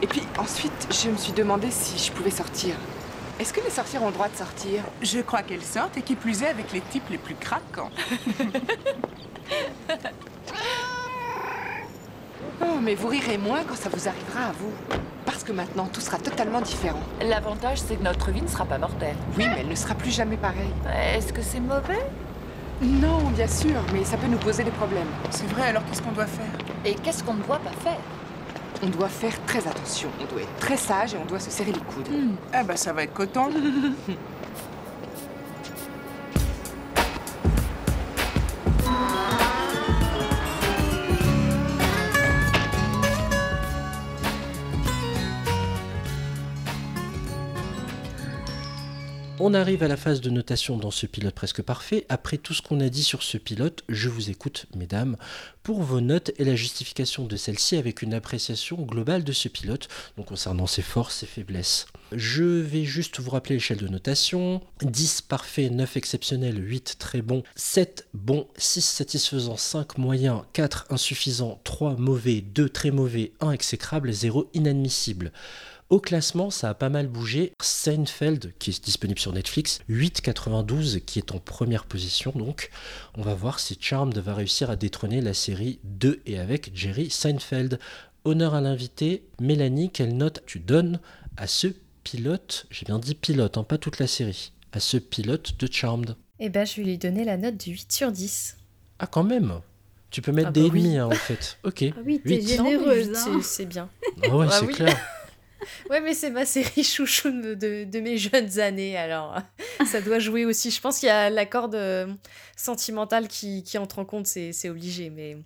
Et puis ensuite, je me suis demandé si je pouvais sortir. Est-ce que les sorcières ont le droit de sortir? Je crois qu'elles sortent et qui plus est avec les types les plus craquants. Oh, mais vous rirez moins quand ça vous arrivera à vous. Parce que maintenant, tout sera totalement différent. L'avantage, c'est que notre vie ne sera pas mortelle. Oui, mais elle ne sera plus jamais pareille. Est-ce que c'est mauvais? Non, bien sûr, mais ça peut nous poser des problèmes. C'est vrai, alors qu'est-ce qu'on doit faire? Et qu'est-ce qu'on ne doit pas faire? On doit faire très attention. On doit être très sage et on doit se serrer les coudes. Ah bah ça va être coton. On arrive à la phase de notation dans ce pilote presque parfait. Après tout ce qu'on a dit sur ce pilote, je vous écoute, mesdames, pour vos notes et la justification de celle-ci avec une appréciation globale de ce pilote, donc concernant ses forces, ses faiblesses. Je vais juste vous rappeler l'échelle de notation. 10 parfait, 9 exceptionnel, 8 très bon, 7 bon, 6 satisfaisant, 5 moyen, 4 insuffisant, 3 mauvais, 2 très mauvais, 1 exécrable, 0 inadmissible. Au classement, ça a pas mal bougé. Seinfeld, qui est disponible sur Netflix, 8,92, qui est en première position. Donc, on va voir si Charmed va réussir à détrôner la série de et avec Jerry Seinfeld. Honneur à l'invité. Mélanie, quelle note tu donnes à ce pilote? J'ai bien dit pilote, hein, pas toute la série. À ce pilote de Charmed. Eh ben, je vais lui donner la note de 8 sur 10. Ah, quand même Tu peux mettre Ah des bah oui. ennemis, hein, en fait. Ok. Ah oui, t'es généreuse. huit, hein. c'est- c'est bien. Ah ouais, Ah c'est oui. clair. Ouais, mais c'est ma série chouchou de, mes jeunes années, alors ça doit jouer aussi. Je pense qu'il y a la corde euh, sentimentale qui, entre en compte, c'est c'est obligé. Mais,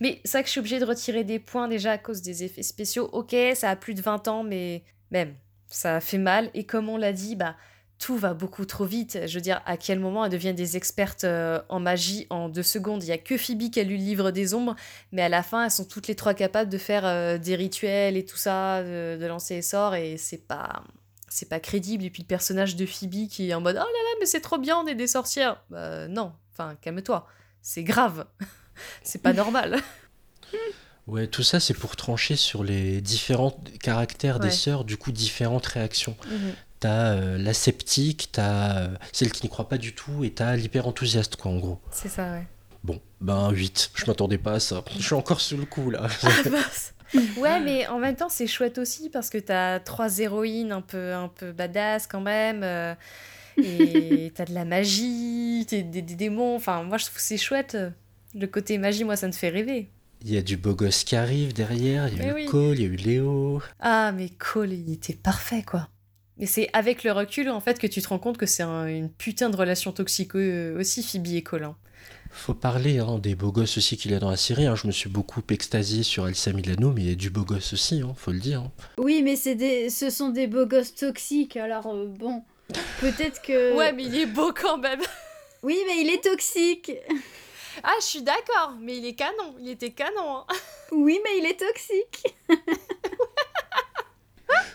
mais c'est vrai que je suis obligée de retirer des points déjà à cause des effets spéciaux. Ok, ça a plus de 20 ans, mais même, ça fait mal. Et comme on l'a dit, bah, tout va beaucoup trop vite. Je veux dire, à quel moment elles deviennent des expertes euh, en magie en deux secondes? Il y a que Phoebe qui a lu le livre des ombres, mais à la fin, elles sont toutes les trois capables de faire euh, des rituels et tout ça, de, de lancer les sorts, et c'est pas. C'est pas crédible. Et puis le personnage de Phoebe qui est en mode Oh là là, mais c'est trop bien, on est des sorcières. Bah non, enfin, calme-toi. C'est grave. c'est pas normal. Ouais, tout ça, c'est pour trancher sur les différents caractères des sœurs, du coup, différentes réactions. T'as euh, la sceptique, t'as euh, celle qui n'y croit pas du tout, et t'as l'hyper enthousiaste, quoi, en gros. C'est ça, ouais. Bon, ben 8, je m'attendais pas à ça. Je suis encore sous le coup, là. Ouais, mais en même temps, c'est chouette aussi parce que t'as trois héroïnes un peu, un peu badass quand même. euh, et t'as de la magie, t'as des, des démons. Enfin, moi, je trouve que c'est chouette. Le côté magie, moi, ça me fait rêver. Il y a du beau gosse qui arrive derrière, il y a Eh eu oui. Cole, il y a eu Léo. Ah, mais Cole, il était parfait, quoi. Mais c'est avec le recul, en fait, que tu te rends compte que c'est un- une putain de relation toxique euh, aussi, Phoebe et Cole. hein. Faut parler hein, des beaux gosses aussi qu'il y a dans la série. hein. Je me suis beaucoup extasié sur Elsa Milano, mais il y a du beau gosse aussi, hein, faut le dire. hein. Oui, mais c'est des... ce sont des beaux gosses toxiques, alors euh, bon, peut-être que... Ouais, mais il est beau quand même. Oui, mais il est toxique Ah, je suis d'accord, mais il est canon. Il était canon. hein. Oui, mais il est toxique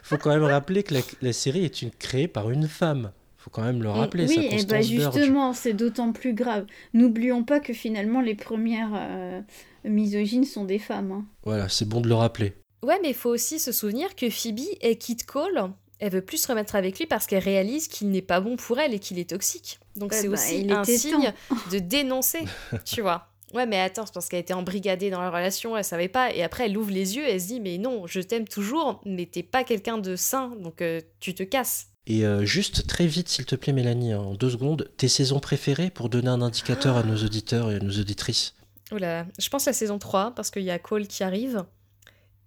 Faut quand même rappeler que la, la série est une, créée par une femme. Faut quand même le rappeler, Oui, ça, et bah justement, c'est d'autant plus grave. N'oublions pas que finalement, les premières euh, misogynes sont des femmes. hein. Voilà, c'est bon de le rappeler. Ouais, mais il faut aussi se souvenir que Phoebe est quitte Cole. Elle veut plus se remettre avec lui parce qu'elle réalise qu'il n'est pas bon pour elle et qu'il est toxique. Donc Ouais, c'est bah, aussi il un signe de dénoncer, tu vois. Ouais, mais attends, c'est parce qu'elle était embrigadée dans la relation, elle savait pas. Et après, elle ouvre les yeux, elle se dit, mais non, je t'aime toujours, mais t'es pas quelqu'un de sain, donc euh, tu te casses. Et euh, juste très vite, s'il te plaît, Mélanie, en deux secondes, tes saisons préférées pour donner un indicateur à nos auditeurs et à nos auditrices? Oh je pense la saison 3 parce qu'il y a Cole qui arrive.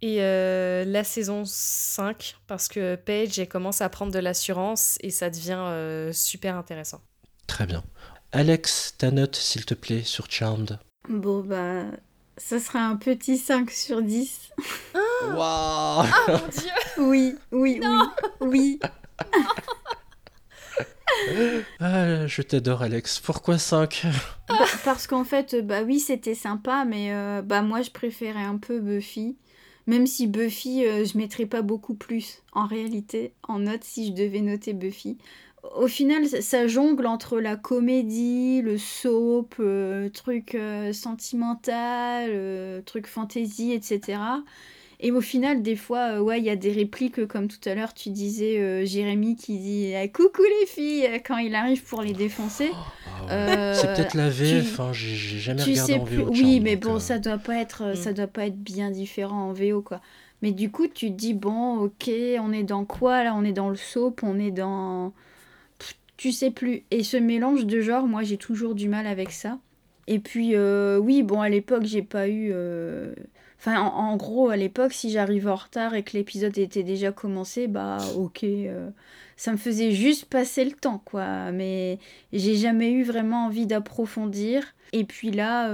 Et euh, la saison 5 parce que Paige elle commence à prendre de l'assurance et ça devient super intéressant. Très bien. Alex, ta note, s'il te plaît, sur Charmed. Bon, bah, ça sera un petit 5 sur 10. Waouh Ah mon dieu Oui, oui, oui, oui. Ah, je t'adore, Alex. Pourquoi 5 Bah, parce qu'en fait, bah oui, c'était sympa, mais euh, bah moi, je préférais un peu Buffy. Même si Buffy, euh, je mettrais pas beaucoup plus en réalité en note si je devais noter Buffy. Au final, ça jongle entre la comédie, le soap, euh, truc euh, sentimental, euh, truc fantasy, etc. Et au final, des fois, ouais, il y a des répliques, comme tout à l'heure, tu disais Jérémy qui dit Coucou les filles quand il arrive pour les défoncer. Oh, ah c'est peut-être la VF, hein, j'ai jamais regardé en VO. Oui, mais bon, ça doit pas être, ça mm. doit pas être bien différent en VO, quoi. Mais du coup, tu te dis bon, ok, on est dans quoi là? On est dans le soap, on est dans tu sais plus. Et ce mélange de genres, moi j'ai toujours du mal avec ça. Et puis, euh, oui, bon, à l'époque, j'ai pas eu. Euh, enfin, en, gros, à l'époque, si j'arrive en retard et que l'épisode était déjà commencé, bah, ok. Euh, ça me faisait juste passer le temps, quoi. Mais j'ai jamais eu vraiment envie d'approfondir. Et puis là,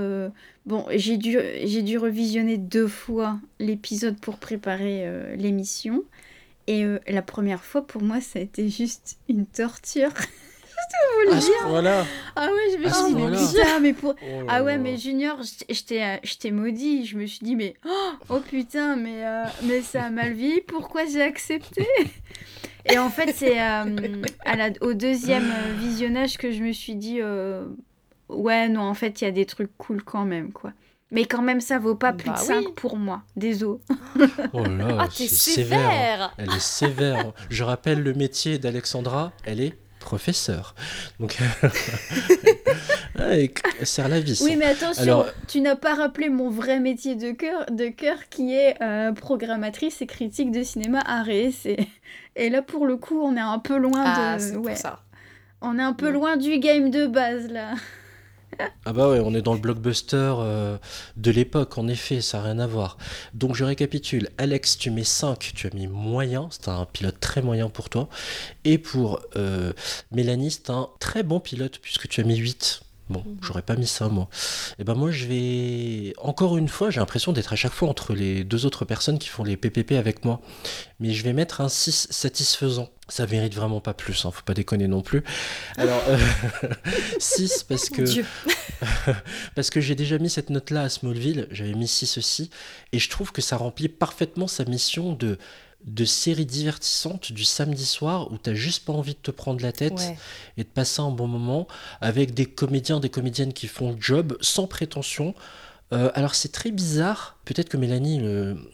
bon, j'ai dû, j'ai dû revisionner deux fois l'épisode pour préparer l'émission. Et euh, la première fois, pour moi, ça a été juste une torture. je vous le dire. Voilà. Ah ouais, je me suis dit, mais mais pour. Oh ah ouais, mais Junior, euh, je t'ai maudit. Je me suis dit, mais. Oh, oh putain, mais, euh, mais ça a mal vie. Pourquoi j'ai accepté? Et en fait, c'est au deuxième visionnage que je me suis dit, ouais, non, en fait, il y a des trucs cool quand même, quoi. Mais quand même, ça vaut pas plus de 5 bah pour moi. Désolé. Oh là, ah, c'est sévère. Elle est sévère. Je rappelle le métier d'Alexandra, elle est professeure. Donc, elle sert la vis. Oui, mais attention, tu n'as pas rappelé mon vrai métier de cœur, de cœur qui est euh, programmatrice et critique de cinéma à Et là, pour le coup, on est un peu loin ah, de. Ouais. Ça. On est un peu loin du game de base là. Ah bah ouais, on est dans le blockbuster euh, de l'époque, en effet, ça n'a rien à voir. Donc je récapitule, Alex, tu mets 5, tu as mis moyen, c'est un pilote très moyen pour toi. Et pour euh, Mélanie, c'est un très bon pilote puisque tu as mis 8. Bon, mhm. j'aurais pas mis ça moi. Et eh ben moi je vais encore une fois, j'ai l'impression d'être à chaque fois entre les deux autres personnes qui font les PPP avec moi. Mais je vais mettre un 6 satisfaisant. Ça mérite vraiment pas plus, hein, faut pas déconner non plus. Alors 6 euh, parce que parce que j'ai déjà mis cette note là à Smallville, j'avais mis 6 aussi et je trouve que ça remplit parfaitement sa mission de de séries divertissantes du samedi soir où t'as juste pas envie de te prendre la tête et de passer un bon moment avec des comédiens, des comédiennes qui font le job sans prétention. Euh, alors c'est très bizarre, peut-être que Mélanie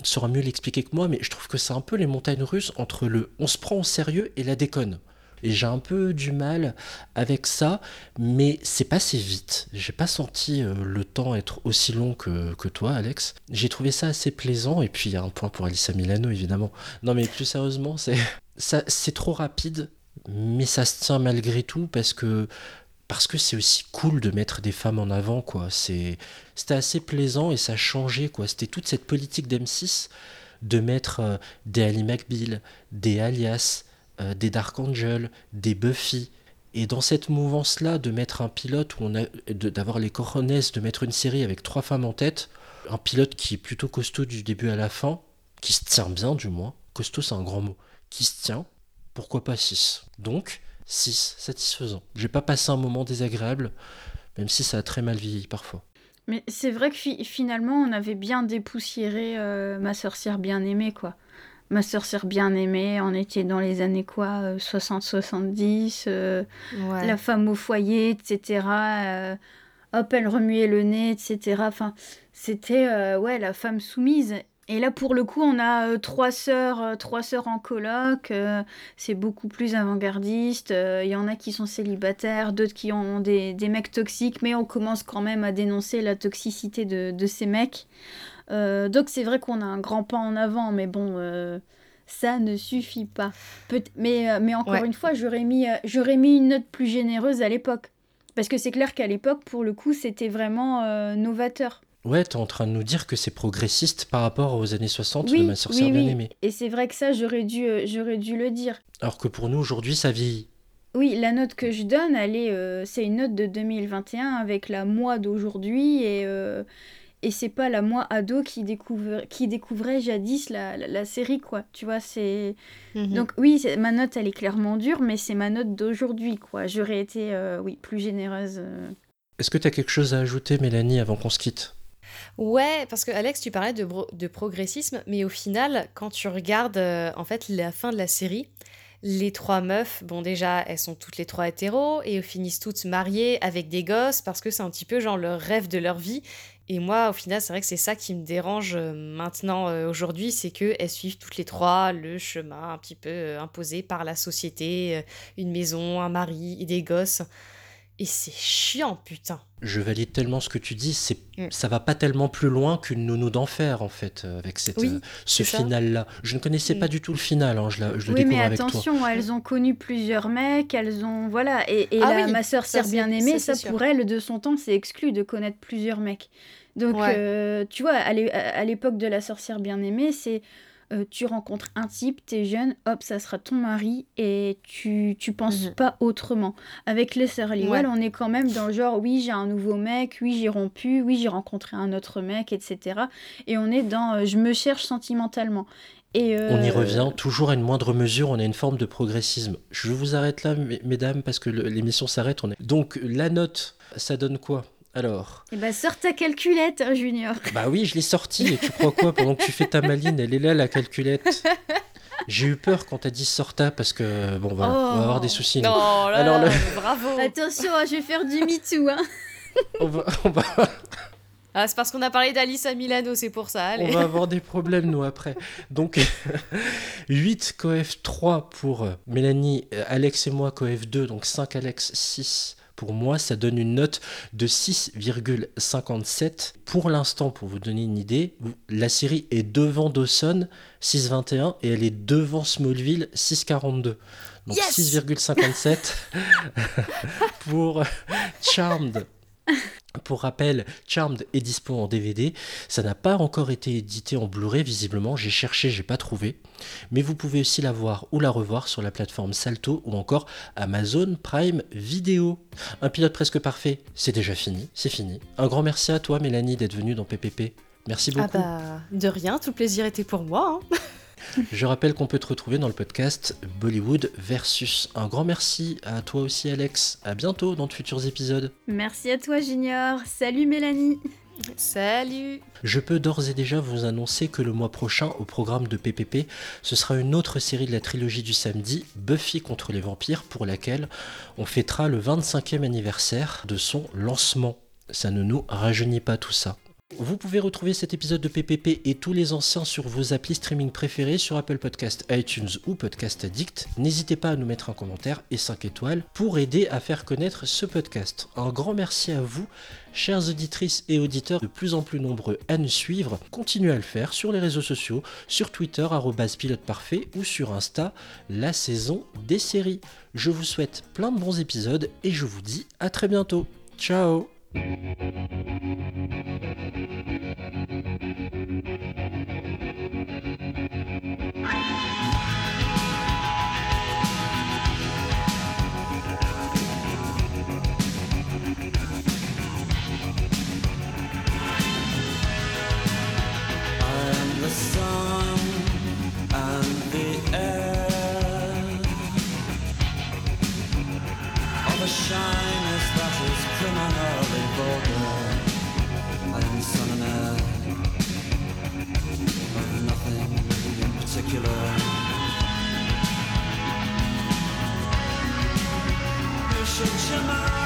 saura mieux l'expliquer que moi, mais je trouve que c'est un peu les montagnes russes entre le on se prend au sérieux et la déconne. Et j'ai un peu du mal avec ça, mais c'est passé vite. J'ai pas senti euh, le temps être aussi long que, que toi, Alex. J'ai trouvé ça assez plaisant, et puis il y a un point pour Alissa Milano, évidemment. Non, mais plus sérieusement, c'est, ça, c'est trop rapide, mais ça se tient malgré tout parce que parce que c'est aussi cool de mettre des femmes en avant, quoi. C'est, c'était assez plaisant et ça changé, quoi. C'était toute cette politique d'M6 de mettre euh, des Ali McBeal, des Alias, euh, des Dark Angel, des Buffy. Et dans cette mouvance-là, de mettre un pilote, où on a, d'avoir les coronets, de mettre une série avec trois femmes en tête, un pilote qui est plutôt costaud du début à la fin, qui se tient bien du moins, costaud c'est un grand mot, qui se tient, pourquoi pas 6 Donc, 6, satisfaisant. J'ai pas passé un moment désagréable, même si ça a très mal vieilli parfois. Mais c'est vrai que finalement, on avait bien dépoussiéré euh, ma sorcière bien aimée, quoi ma soeur s'est bien aimée, on était dans les années quoi, 60-70, euh, euh, la femme au foyer, etc. Euh, hop, elle remuait le nez, etc. Enfin, c'était ouais la femme soumise. Et là, pour le coup, on a trois sœurs, trois sœurs en coloc. c'est beaucoup plus avant-gardiste. Il y en a qui sont célibataires, d'autres qui ont des, des, mecs toxiques, mais on commence quand même à dénoncer la toxicité de, de ces mecs. Euh, donc c'est vrai qu'on a un grand pas en avant, mais bon, euh, ça ne suffit pas. mais, euh, mais encore une fois, j'aurais mis, j'aurais mis une note plus généreuse à l'époque. Parce que c'est clair qu'à l'époque, pour le coup, c'était vraiment novateur. Ouais, t'es en train de nous dire que c'est progressiste par rapport aux années 60 de ma sorcière bien aimée. Et c'est vrai que ça, j'aurais dû, j'aurais dû le dire. Alors que pour nous, aujourd'hui, ça vieillit. Oui, la note que je donne, elle est, c'est une note de 2021 avec la moi d'aujourd'hui et et c'est pas la moi ado qui, découvre, qui découvrait jadis la, la, série, quoi. Tu vois, c'est... Mhm. Donc oui, ma note, elle est clairement dure, mais c'est ma note d'aujourd'hui, quoi. J'aurais été, euh, oui, plus généreuse. Euh. Est-ce que tu as quelque chose à ajouter, Mélanie, avant qu'on se quitte? Ouais, parce que Alex, tu parlais de, de progressisme, mais au final, quand tu regardes, euh, en fait, la fin de la série, Les trois meufs, bon déjà, elles sont toutes les trois hétéros et finissent toutes mariées avec des gosses parce que c'est un petit peu genre le rêve de leur vie. Et moi, au final, c'est vrai que c'est ça qui me dérange euh, maintenant, euh, aujourd'hui, c'est qu'elles suivent toutes les trois le chemin un petit peu euh, imposé par la société, une maison, un mari et des gosses. Et c'est chiant, putain. Je valide tellement ce que tu dis, c'est mm. ça va pas tellement plus loin qu'une nounou d'enfer en fait euh, avec cette euh, ce final là. Je ne connaissais pas mm. du tout le final, hein, je, la, je le oui, mais attention, elles ont connu plusieurs mecs, elles ont voilà et, ah ma sœur sert bien aimée, ça, pour elle de son temps c'est exclu de connaître plusieurs mecs. Donc euh, tu vois à l'époque de la sorcière bien aimée c'est euh, tu rencontres un type, t'es jeune, hop, ça sera ton mari et tu, tu penses mhm. pas autrement. Avec les sœurs Liwell, on est quand même dans le genre, oui, j'ai un nouveau mec, oui, j'ai rompu, oui, j'ai rencontré un autre mec, etc. Et on est dans, euh, je me cherche sentimentalement. Et On y euh, revient toujours à une moindre mesure, on a une forme de progressisme. Je vous arrête là, mesdames, parce que l'émission s'arrête. On est... Donc la note, ça donne quoi? Alors. Eh ben, sors ta calculette, hein, Junior. Bah oui, je l'ai sortie. Et tu crois quoi Pendant que tu fais ta maline, elle est là, la calculette. J'ai eu peur quand t'as dit sorta parce que, bon, on va, avoir des soucis. Non, Alors, bravo. Attention, hein, je vais faire du MeToo. Hein. on va. On va... Ah, c'est parce qu'on a parlé d'Alice à Milano, c'est pour ça. On va avoir des problèmes, nous, après. Donc, 8 coef 3 pour Mélanie, Alex et moi, coef 2, donc 5 Alex, 6 pour moi, ça donne une note de 6,57. Pour l'instant, pour vous donner une idée, la série est devant Dawson, 6,21, et elle est devant Smallville, 6,42. Donc 6,57 pour Charmed. Pour rappel, Charmed est dispo en DVD. Ça n'a pas encore été édité en Blu-ray, visiblement. J'ai cherché, j'ai pas trouvé. Mais vous pouvez aussi la voir ou la revoir sur la plateforme Salto ou encore Amazon Prime Video. Un pilote presque parfait, c'est déjà fini, c'est fini. Un grand merci à toi, Mélanie, d'être venue dans PPP. Merci beaucoup. Ah bah, de rien, tout plaisir était pour moi. Hein. Je rappelle qu'on peut te retrouver dans le podcast Bollywood versus. Un grand merci à toi aussi Alex. À bientôt dans de futurs épisodes. Merci à toi Junior. Salut Mélanie. Salut Je peux d'ores et déjà vous annoncer que le mois prochain, au programme de PPP, ce sera une autre série de la trilogie du samedi, Buffy contre les vampires, pour laquelle on fêtera le 25e anniversaire de son lancement. Ça ne nous rajeunit pas tout ça. Vous pouvez retrouver cet épisode de PPP et tous les anciens sur vos applis streaming préférés sur Apple Podcast, iTunes ou Podcast Addict. N'hésitez pas à nous mettre un commentaire et 5 étoiles pour aider à faire connaître ce podcast. Un grand merci à vous, chères auditrices et auditeurs de plus en plus nombreux à nous suivre. Continuez à le faire sur les réseaux sociaux, sur Twitter, pilote parfait ou sur Insta, la saison des séries. Je vous souhaite plein de bons épisodes et je vous dis à très bientôt. Ciao healer. Mission Shema.